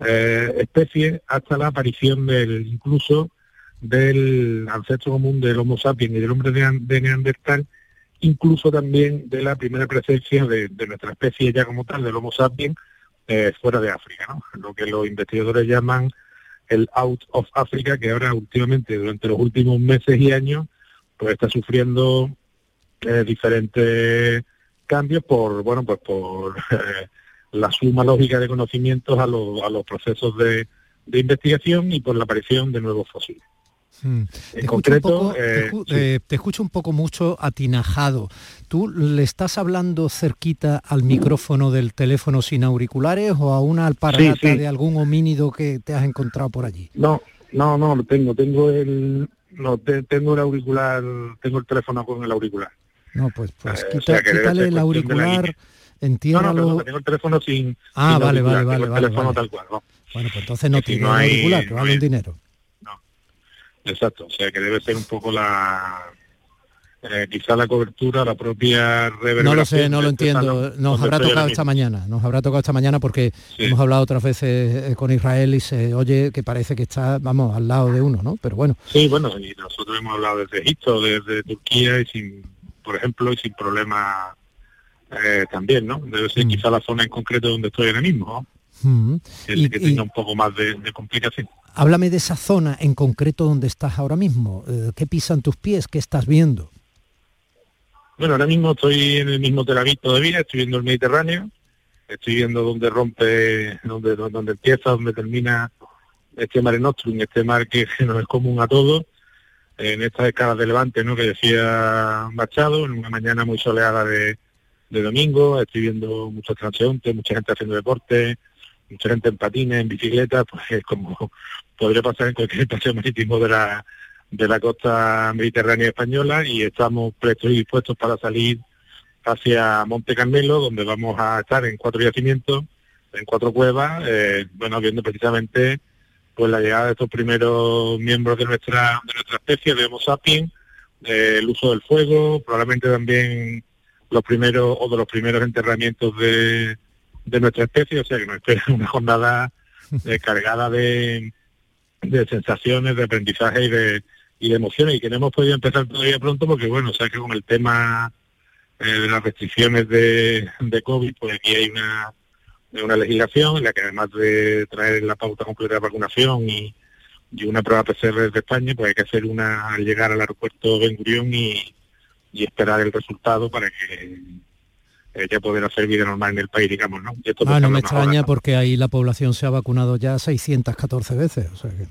eh, especies, hasta la aparición del incluso del ancestro común del Homo sapiens y del hombre de, de Neandertal, incluso también de la primera presencia de, de nuestra especie ya como tal, del Homo sapiens, eh, fuera de África, ¿no? lo que los investigadores llaman el out of Africa, que ahora últimamente, durante los últimos meses y años, pues está sufriendo eh, diferentes cambios por, bueno, pues por eh, la suma lógica de conocimientos a, los a los procesos de investigación y por la aparición de nuevos fósiles. Mm. Te En escucho concreto, un poco- eh, te, sí. eh, te escucho un poco mucho atinajado. ¿Tú le estás hablando cerquita al micrófono del teléfono sin auriculares o a una alpargata sí. de algún homínido que te has encontrado por allí? No, no, no, lo tengo, tengo el, no, te- tengo el auricular, tengo el teléfono con el auricular. No, pues, pues Eh, o quita- sea, que debe quítale el auricular, línea. No, no, perdón, tengo el teléfono sin, Ah, sin vale, vale, tengo vale, el teléfono vale. tal cual, ¿no? Bueno, pues entonces no tiene no el hay- auricular, que no vale hay- un dinero. Exacto, o sea que debe ser un poco la, eh, quizá la cobertura, la propia reverberación. No lo sé, no lo entiendo. Nos habrá tocado esta mañana, nos habrá tocado esta mañana porque hemos hablado otras veces eh, con Israel y se oye que parece que está, vamos, al lado de uno, ¿no? Pero bueno, Sí, bueno, y nosotros hemos hablado desde Egipto, desde Turquía y sin, por ejemplo, y sin problema eh, también, ¿no? Debe ser quizá la zona en concreto donde estoy ahora mismo, ¿no? Mm. que, Y- que y- tenga un poco más de, de complicación. háblame de esa zona en concreto donde estás ahora mismo. Eh, ¿Qué pisan tus pies? ¿Qué estás viendo? Bueno, ahora mismo estoy en el mismo Tel Aviv todavía, estoy viendo el Mediterráneo, estoy viendo dónde rompe, dónde, dónde empieza, dónde termina este Mare Nostrum, este mar que nos es común a todos, en estas escalas de Levante, ¿no? Que decía Machado, en una mañana muy soleada de, de domingo, estoy viendo muchos transeúntes, mucha gente haciendo deporte, gente en patines, en bicicleta, pues es como podría pasar en cualquier paseo marítimo de la, de la costa mediterránea española y estamos prestos y dispuestos para salir hacia Monte Carmelo, donde vamos a estar en cuatro yacimientos, en cuatro cuevas, eh, bueno, viendo precisamente pues la llegada de estos primeros miembros de nuestra, de nuestra especie, de Homo sapiens, eh, el uso del fuego, probablemente también los primeros o de los primeros enterramientos de, de nuestra especie, o sea que nos espera una jornada eh, cargada de, de sensaciones, de aprendizaje y de, y de emociones, y que no hemos podido empezar todavía pronto porque, bueno, o sea que con el tema eh, de las restricciones de, de COVID, pues aquí hay una, una legislación en la que además de traer la pauta completa de vacunación y, y una prueba PCR de España, pues hay que hacer una al llegar al aeropuerto Ben Gurión y, y esperar el resultado para que eh, ya poder hacer vida normal en el país, digamos, ¿no? Y esto ah, no me extraña porque ahí la población se ha vacunado ya 614 veces, o sea que...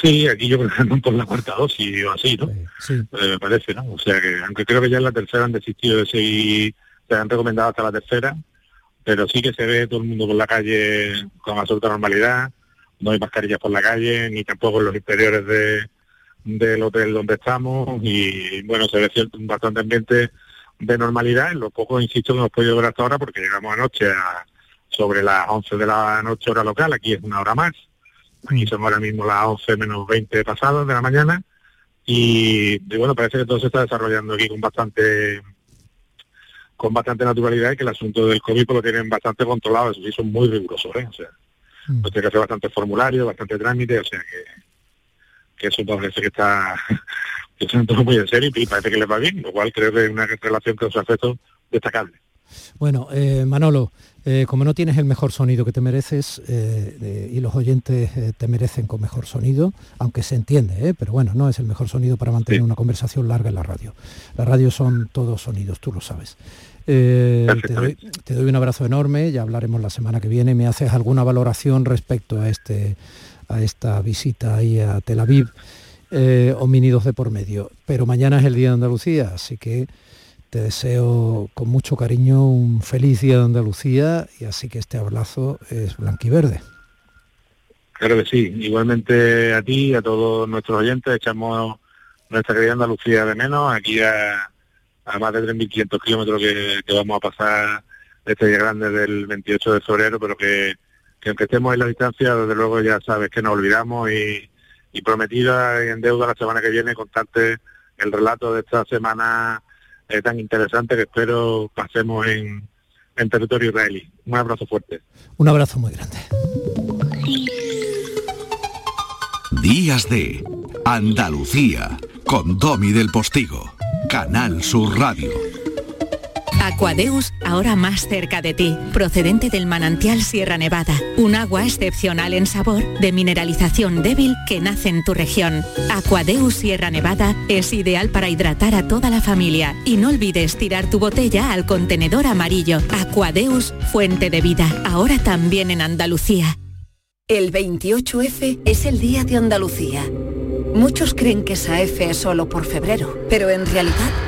Sí, aquí yo creo que andan por la cuarta dosis o así, ¿no? Sí. Eh, me parece, ¿no? O sea que, aunque creo que ya en la tercera han desistido de seguir, se han recomendado hasta la tercera, pero sí que se ve todo el mundo por la calle con absoluta normalidad, no hay mascarillas por la calle, ni tampoco en los interiores de, del hotel donde estamos, y bueno, se ve cierto, bastante ambiente de normalidad, en lo poco, insisto, que hemos podido ver hasta ahora, porque llegamos anoche a sobre las 11 de la noche hora local, aquí es una hora más, aquí son ahora mismo las 11 menos 20 pasadas de la mañana, y, bueno, parece que todo se está desarrollando aquí con bastante con bastante naturalidad y que el asunto del COVID pues, lo tienen bastante controlado, eso sí, son muy rigurosos, ¿eh? o sea, mm. pues tiene que hacer bastante formulario, bastante trámite, o sea que, que eso parece que está se muy en serio y parece que les va bien, lo cual creo que es una relación con su efectos destacable. Bueno, eh, Manolo, eh, como no tienes el mejor sonido que te mereces eh, y los oyentes te merecen con mejor sonido, aunque se entiende, pero bueno, no es el mejor sonido para mantener una conversación larga en la radio. La radio son todos sonidos, tú lo sabes. Te doy, te, doy, un abrazo enorme, ya hablaremos la semana que viene. ¿Me haces alguna valoración respecto a, este, a esta visita ahí a Tel Aviv? Eh, homínidos de por medio. Pero mañana es el Día de Andalucía, así que te deseo con mucho cariño un feliz Día de Andalucía y así que este abrazo es blanquiverde. Claro que sí, igualmente a ti y a todos nuestros oyentes echamos nuestra querida Andalucía de menos, aquí a, más de 3.500 kilómetros que, que, vamos a pasar este día grande del 28 de febrero, pero que, que aunque estemos en la distancia, desde luego ya sabes que nos olvidamos y, y prometida en deuda la semana que viene contarte el relato de esta semana eh, tan interesante que espero pasemos en, en territorio israelí. Un abrazo fuerte. Un abrazo muy grande. Días de Andalucía con Domi del Postigo, Canal Sur Radio. Aquadeus, ahora más cerca de ti, procedente del manantial Sierra Nevada, un agua excepcional en sabor, de mineralización débil que nace en tu región. Aquadeus Sierra Nevada es ideal para hidratar a toda la familia y no olvides tirar tu botella al contenedor amarillo. Aquadeus, fuente de vida, ahora también en Andalucía. El 28F es el Día de Andalucía. Muchos creen que esa F es solo por febrero, pero en realidad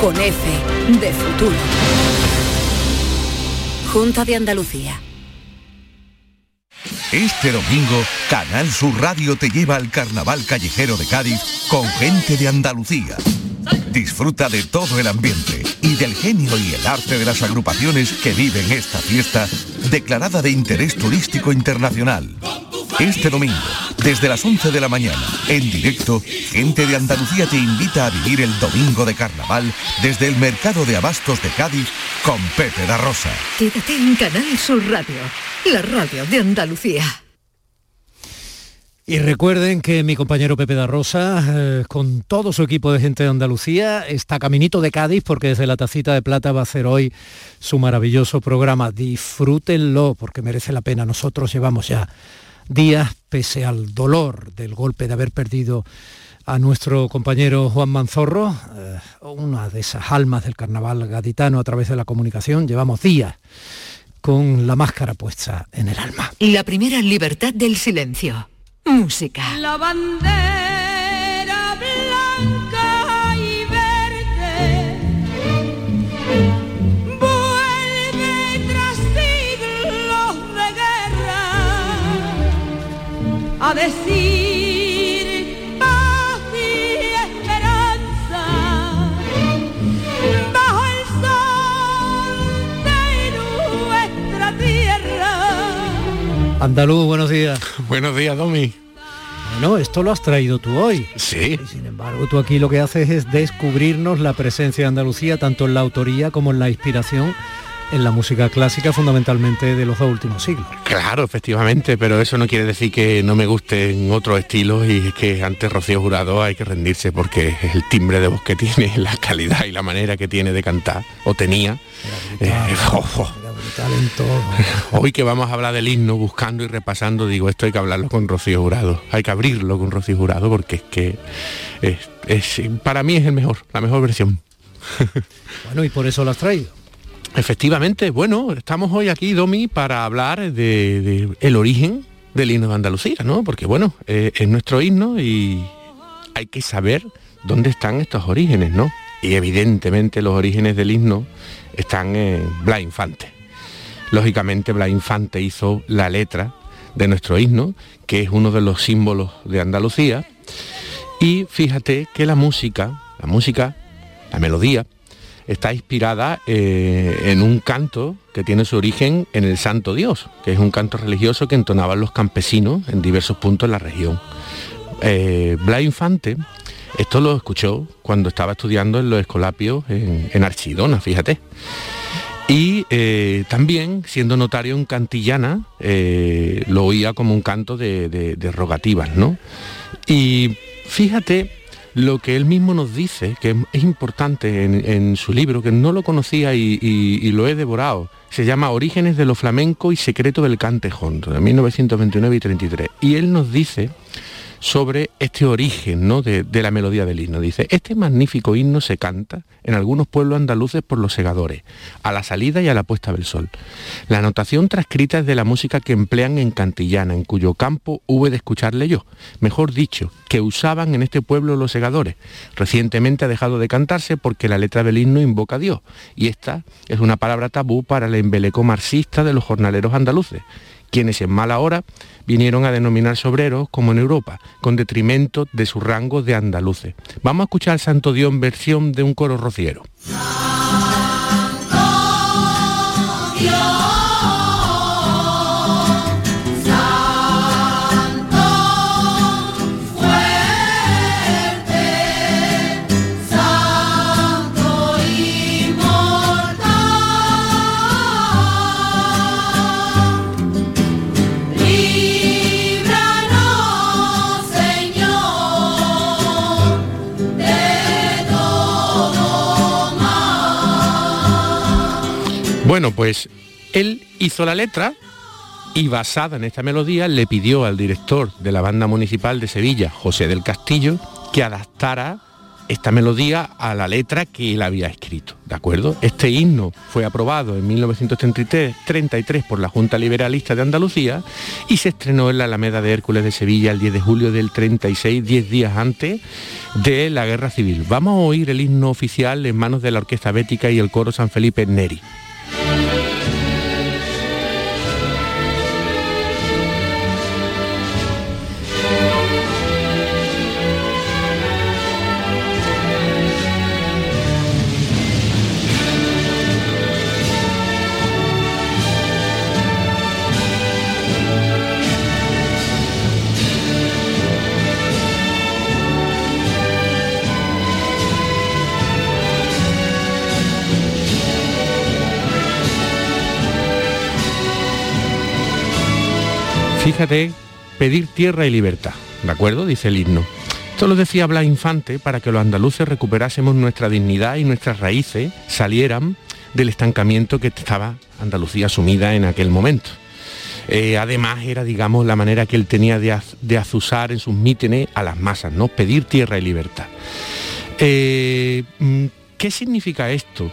con F de futuro. Junta de Andalucía. Este domingo, Canal Sur Radio te lleva al Carnaval Callejero de Cádiz con gente de Andalucía. Disfruta de todo el ambiente y del genio y el arte de las agrupaciones que viven esta fiesta declarada de interés turístico internacional. Este domingo, desde las 11 de la mañana, en directo, Gente de Andalucía te invita a vivir el domingo de carnaval desde el Mercado de Abastos de Cádiz con Pepe da Rosa. Quédate en Canal Sur Radio, la radio de Andalucía. Y recuerden que mi compañero Pepe da Rosa, eh, con todo su equipo de gente de Andalucía, está caminito de Cádiz porque desde la tacita de plata va a hacer hoy su maravilloso programa. Disfrútenlo porque merece la pena. Nosotros llevamos ya días, pese al dolor del golpe de haber perdido a nuestro compañero Juan Manzorro, eh, una de esas almas del carnaval gaditano a través de la comunicación, llevamos días con la máscara puesta en el alma. La primera libertad del silencio. Música. La bandera a decir paz y esperanza bajo el sol de nuestra tierra. Andaluz, buenos días. Buenos días, Domi. Bueno, esto lo has traído tú hoy. Sí. Y sin embargo, tú aquí lo que haces es descubrirnos la presencia de Andalucía, tanto en la autoría como en la inspiración en la música clásica, fundamentalmente de los dos últimos siglos. Claro, efectivamente, pero eso no quiere decir que no me gusten otros estilos y es que ante Rocío Jurado hay que rendirse porque el timbre de voz que tiene, la calidad y la manera que tiene de cantar, o tenía. eh, oh, oh. Hoy que vamos a hablar del himno, buscando y repasando, digo, esto hay que hablarlo con Rocío Jurado, hay que abrirlo con Rocío Jurado porque es que es, es- para mí es el mejor, la mejor versión. Bueno, y por eso lo has traído. Efectivamente, bueno, estamos hoy aquí, Domi, para hablar de, de el origen del himno de Andalucía, ¿no? Porque bueno, eh, es nuestro himno y hay que saber dónde están estos orígenes, ¿no? Y evidentemente los orígenes del himno están en Blas Infante. Lógicamente Blas Infante hizo la letra de nuestro himno, que es uno de los símbolos de Andalucía. Y fíjate que la música, la música, la melodía, está inspirada eh, en un canto que tiene su origen en el Santo Dios, que es un canto religioso que entonaban los campesinos en diversos puntos de la región. Eh, Infante, esto lo escuchó cuando estaba estudiando en los escolapios en, Archidona, fíjate. Y eh, también, siendo notario en Cantillana, eh, lo oía como un canto de, de- de rogativas, ¿no? Y fíjate lo que él mismo nos dice, que es importante en, en su libro, que no lo conocía y, lo he devorado. Se llama Orígenes de lo flamenco y secreto del cante hondo, de 1929 y 33. Y él nos dice sobre este origen ¿no? de, de la melodía del himno. Dice, este magnífico himno se canta en algunos pueblos andaluces por los segadores, a la salida y a la puesta del sol. La notación transcrita es de la música que emplean en Cantillana, en cuyo campo hube de escucharle yo, mejor dicho, que usaban en este pueblo los segadores. Recientemente ha dejado de cantarse porque la letra del himno invoca a Dios, y esta es una palabra tabú para el embeleco marxista de los jornaleros andaluces quienes en mala hora vinieron a denominarse obreros como en Europa, con detrimento de su rango de andaluces. Vamos a escuchar Santo Dios versión de un coro rociero. Bueno, pues él hizo la letra y basada en esta melodía le pidió al director de la banda municipal de Sevilla, José del Castillo, que adaptara esta melodía a la letra que él había escrito, ¿de acuerdo? Este himno fue aprobado en 1933 33 por la Junta Liberalista de Andalucía y se estrenó en la Alameda de Hércules de Sevilla el 10 de julio del 36, 10 días antes de la Guerra Civil. Vamos a oír el himno oficial en manos de la Orquesta Bética y el coro San Felipe Neri. Fíjate, pedir tierra y libertad, ¿de acuerdo? Dice el himno. Esto lo decía Blas Infante para que los andaluces recuperásemos nuestra dignidad y nuestras raíces salieran del estancamiento que estaba Andalucía sumida en aquel momento. Eh, además era, digamos, la manera que él tenía de, az- de azuzar en sus mítines a las masas, ¿no? Pedir tierra y libertad. Eh, mm, ¿Qué significa esto?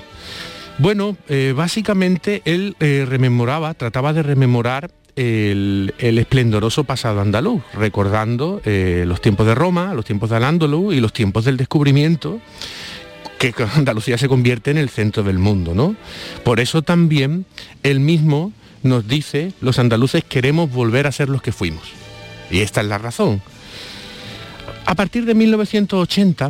Bueno, eh, básicamente él rememoraba, trataba de rememorar el, esplendoroso pasado andaluz, recordando eh, los tiempos de Roma, los tiempos de Al-Ándalus y los tiempos del descubrimiento, que Andalucía se convierte en el centro del mundo, ¿no? Por eso también él mismo nos dice, los andaluces queremos volver a ser los que fuimos. Y esta es la razón. A partir de 1980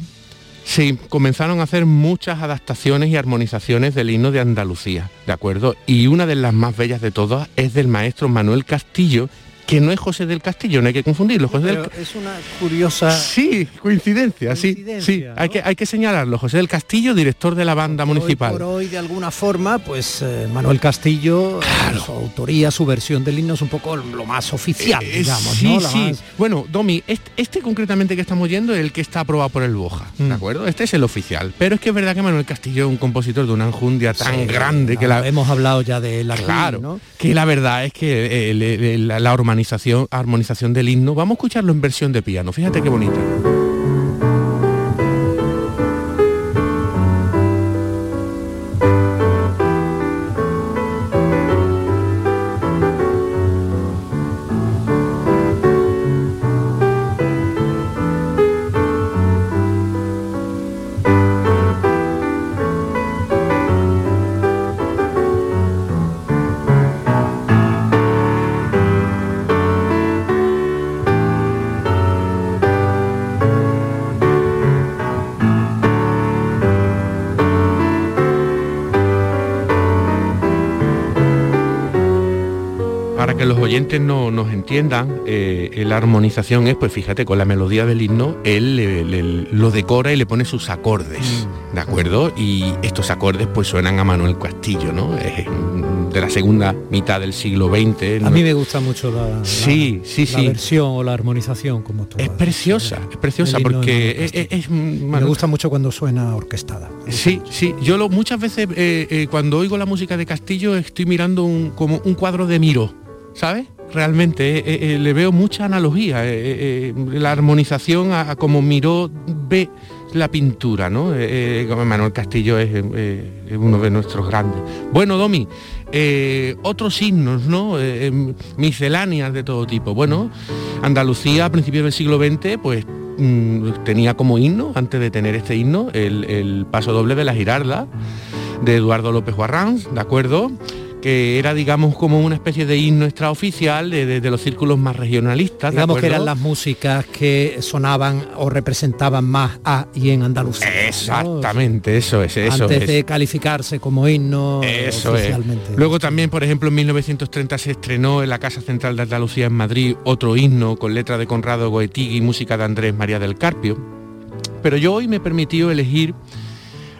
se comenzaron a hacer muchas adaptaciones y armonizaciones del himno de Andalucía, ¿de acuerdo? Y una de las más bellas de todas es del maestro Manuel Castillo, que no es José del Castillo, no hay que confundirlo. José del es una curiosa... Sí, coincidencia, sí, sí. Hay, que, hay que señalarlo. José del Castillo, director de la banda municipal. Hoy por hoy, de alguna forma, pues eh, Manuel Castillo, eh, su autoría, su versión del himno es un poco lo más oficial, Eh, digamos, sí, sí. más- Bueno, Domi, este, este concretamente que estamos yendo es el que está aprobado por el Boja, Mm. ¿de acuerdo? Este es el oficial. Pero es que es verdad que Manuel Castillo es un compositor de una enjundia tan Sí, grande que la... Hemos hablado ya de la Claro, que la verdad es que eh, le- le- la, la armonización, armonización del himno, vamos a escucharlo en versión de piano, fíjate qué bonita. Oyentes no nos entiendan, eh, la armonización es, pues fíjate, con la melodía del himno, él le- le- lo decora y le pone sus acordes, ¿de acuerdo? Y estos acordes pues suenan a Manuel Castillo, ¿no? Es mm, de la segunda mitad del siglo XX. A ¿no? mí me gusta mucho la, Sí, la- sí, la sí. versión o la armonización, como tú Es preciosa, es preciosa porque es, Me gusta mucho cuando suena orquestada. Sí, sí. Yo lo, muchas veces eh, eh, cuando oigo la música de Castillo estoy mirando un, como un cuadro de Miro, ¿sabes? Realmente eh, eh, le veo mucha analogía, eh, eh, eh, la armonización a, a como Miró ve la pintura, ¿no? Eh, eh, Manuel Castillo es, eh, uno de nuestros grandes. Bueno, Domi, eh, otros signos, ¿no? Eh, eh, misceláneas de todo tipo. Bueno, Andalucía a principios del siglo XX, pues mm, tenía como himno, antes de tener este himno, el, el paso doble de la Girarda, de Eduardo López Guarranz, ¿de acuerdo? Que era digamos como una especie de himno extraoficial de, de- de los círculos más regionalistas. ¿de Digamos que eran las músicas que sonaban o representaban más a y en Andalucía. ¿no? Exactamente, eso es, eso Antes es. de calificarse como himno Eso es. oficialmente. Luego también, por ejemplo, en 1930 se estrenó en la Casa Central de Andalucía en Madrid otro himno con letra de Conrado Goetigui y música de Andrés María del Carpio. Pero yo hoy me he permitido elegir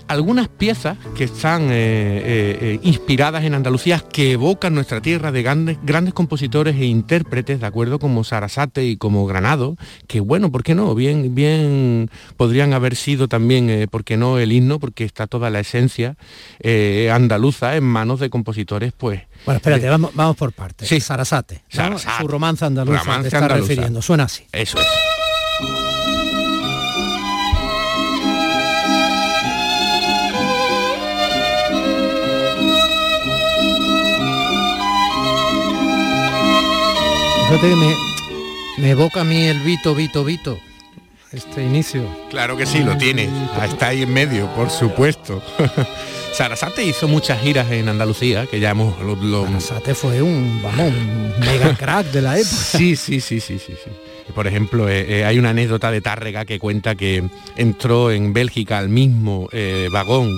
algunas piezas que están eh, eh, eh, inspiradas en Andalucía, que evocan nuestra tierra de grandes, grandes compositores e intérpretes, de acuerdo, como Sarasate y como Granado, que bueno, ¿por qué no? Bien, bien podrían haber sido también, eh, ¿por qué no? El himno, porque está toda la esencia andaluza en manos de compositores, pues. Bueno, espérate, de- vamos, vamos por partes. Sí. Sarasate. ¿no? Sarasate. Su romanza andaluza Romance te está andaluza. refiriendo. Suena así. Eso es. Fíjate que me, me evoca a mí el Vito, Vito, Vito. Este inicio. Claro que sí, lo tiene. Ah, Está ahí en medio, por supuesto. Sarasate hizo muchas giras en Andalucía, que ya hemos... Lo, lo- Sarasate fue un, vamos, un mega crack de la época. Sí, sí, sí, sí, sí, sí. Por ejemplo, eh, eh, hay una anécdota de Tárrega que cuenta que entró en Bélgica al mismo eh, vagón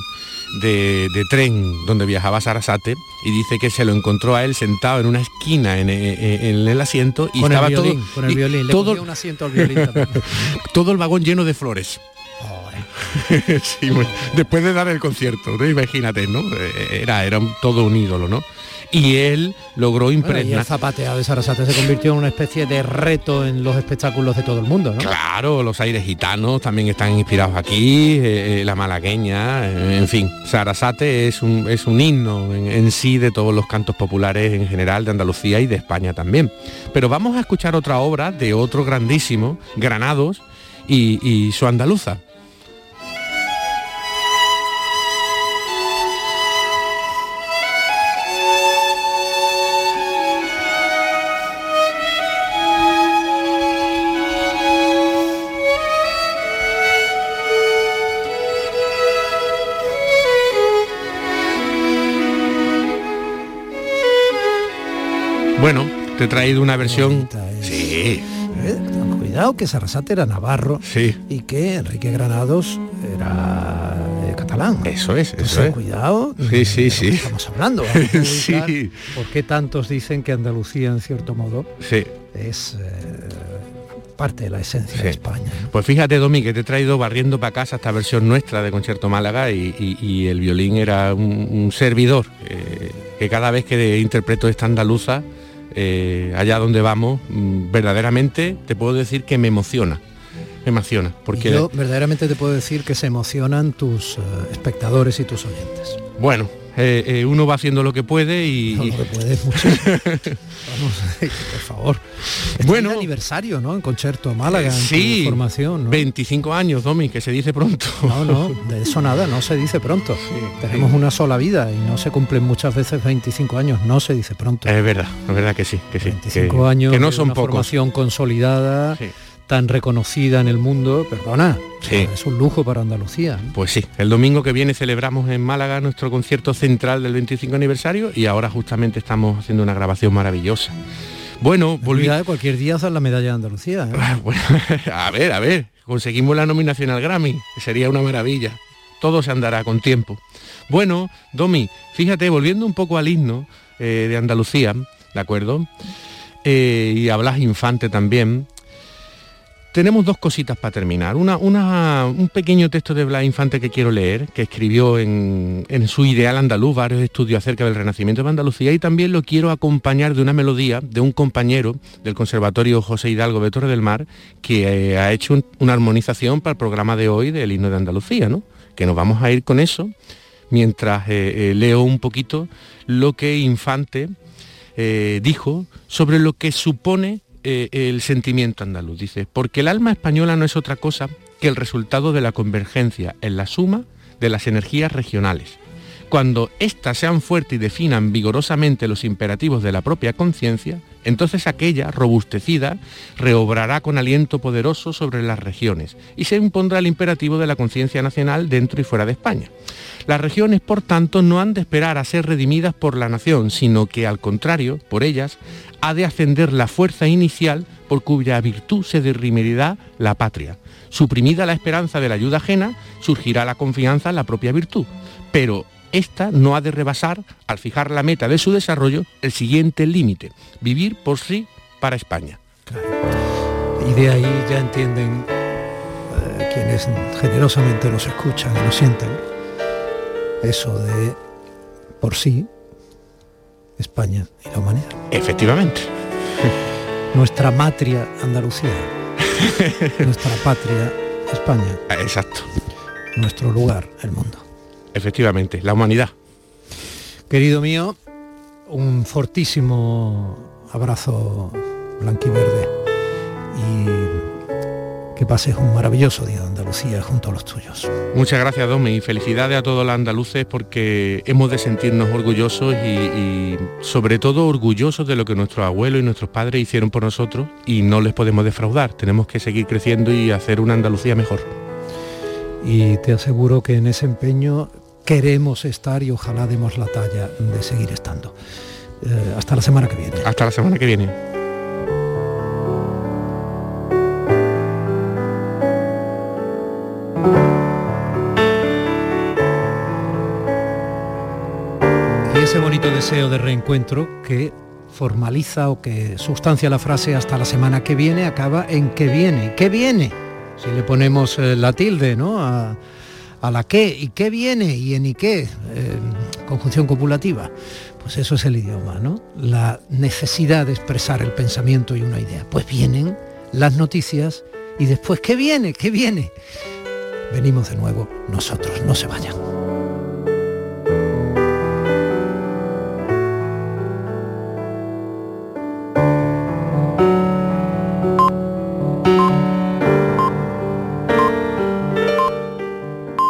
de, de tren donde viajaba Sarasate y dice que se lo encontró a él sentado en una esquina en, eh, en el asiento y con estaba el violín, todo con el y violín. Le todo, un asiento al violín también. todo el vagón lleno de flores. Sí, bueno, después de dar el concierto, ¿no? imagínate, ¿no? Eh, Era, era todo un ídolo, ¿no? Y él logró Bueno, y impregnar... el zapateado de Sarasate se convirtió en una especie de reto en los espectáculos de todo el mundo, ¿no? Claro, los aires gitanos también están inspirados aquí, eh, eh, la malagueña, eh, en fin, Sarasate es un, es un himno en, en sí de todos los cantos populares en general de Andalucía y de España también. Pero vamos a escuchar otra obra de otro grandísimo, Granados y, y su andaluza. Te he traído una versión... Sí. Eh, Cuidado que Sarasate era navarro Sí. y que Enrique Granados era eh, catalán. Eso es, eso Entonces, es. cuidado. Sí, sí, sí. Estamos hablando. Sí. ¿Por qué tantos dicen que Andalucía, en cierto modo, Sí. es eh, parte de la esencia de España? Pues fíjate, Domi, que te he traído barriendo para casa esta versión nuestra de Concierto Málaga y, y- y el violín era un, un servidor, eh, que cada vez que interpreto esta andaluza, eh, allá donde vamos, mm, verdaderamente te puedo decir que me emociona. Me emociona, porque... Yo verdaderamente te puedo decir que se emocionan tus eh, espectadores y tus oyentes. Bueno, eh, eh, uno va haciendo lo que puede y... No, y- lo que puedes muchísimo. Vamos, por favor. bueno, aniversario, ¿no? En concierto Málaga, Sí, formación, ¿no? 25 años, Domi, que se dice pronto. No, no, de eso nada, no se dice pronto. Tenemos una sola vida y no se cumplen muchas veces 25 años, no se dice pronto. Es verdad, es verdad que sí, que sí. 25 que, años que no de son una pocos. formación consolidada, tan reconocida en el mundo, perdona, Sí. es un lujo para Andalucía. Pues sí, el domingo que viene celebramos en Málaga nuestro concierto central del 25 aniversario y ahora justamente estamos haciendo una grabación maravillosa. Bueno, volví... Olvida, cualquier día hacer la medalla de Andalucía. ¿eh? Bueno, a ver, a ver, conseguimos la nominación al Grammy, sería una maravilla. Todo se andará con tiempo. Bueno, Domi, fíjate, volviendo un poco al himno eh, de Andalucía, ¿de acuerdo? Eh, y hablas infante también. Tenemos dos cositas para terminar. Una, una- un pequeño texto de Blas Infante que quiero leer, que escribió en, en su Ideal Andaluz varios estudios acerca del Renacimiento de Andalucía y también lo quiero acompañar de una melodía de un compañero del Conservatorio José Hidalgo de Torre del Mar que eh, ha hecho un- una armonización para el programa de hoy del himno de Andalucía, ¿no? Que nos vamos a ir con eso mientras eh, eh, leo un poquito lo que Infante dijo sobre lo que supone eh, el sentimiento andaluz. Dice, porque el alma española no es otra cosa que el resultado de la convergencia en la suma de las energías regionales. Cuando éstas sean fuertes y definan vigorosamente los imperativos de la propia conciencia, entonces aquella, robustecida, reobrará con aliento poderoso sobre las regiones y se impondrá el imperativo de la conciencia nacional dentro y fuera de España. Las regiones, por tanto, no han de esperar a ser redimidas por la nación, sino que, al contrario, por ellas, ha de ascender la fuerza inicial por cuya virtud se derrimirá la patria. Suprimida la esperanza de la ayuda ajena, surgirá la confianza en la propia virtud. Pero esta no ha de rebasar, al fijar la meta de su desarrollo, el siguiente límite, vivir por sí para España. Y de ahí ya entienden eh, quienes generosamente nos escuchan y nos sienten eso de por sí España y la humanidad. Efectivamente. Nuestra matria Andalucía, nuestra patria España, Exacto. nuestro lugar, el mundo. Efectivamente, la humanidad. Querido mío, un fortísimo abrazo blanquiverde y que pases un maravilloso día de Andalucía junto a los tuyos. Muchas gracias, Domi, y felicidades a todos los andaluces porque hemos de sentirnos orgullosos y, y sobre todo orgullosos de lo que nuestros abuelos y nuestros padres hicieron por nosotros y no les podemos defraudar. Tenemos que seguir creciendo y hacer una Andalucía mejor. Y te aseguro que en ese empeño queremos estar y ojalá demos la talla de seguir estando. Eh, hasta la semana que viene. Hasta la semana que viene. Y ese bonito deseo de reencuentro que formaliza o que sustancia la frase hasta la semana que viene acaba en que viene. ¿Qué viene? Si le ponemos eh, la tilde, ¿no? A, a la qué y qué viene y en y qué, eh, conjunción copulativa. Pues eso es el idioma, ¿no? La necesidad de expresar el pensamiento y una idea. Pues vienen las noticias y después, ¿qué viene? ¿Qué viene? Venimos de nuevo nosotros, no se vayan.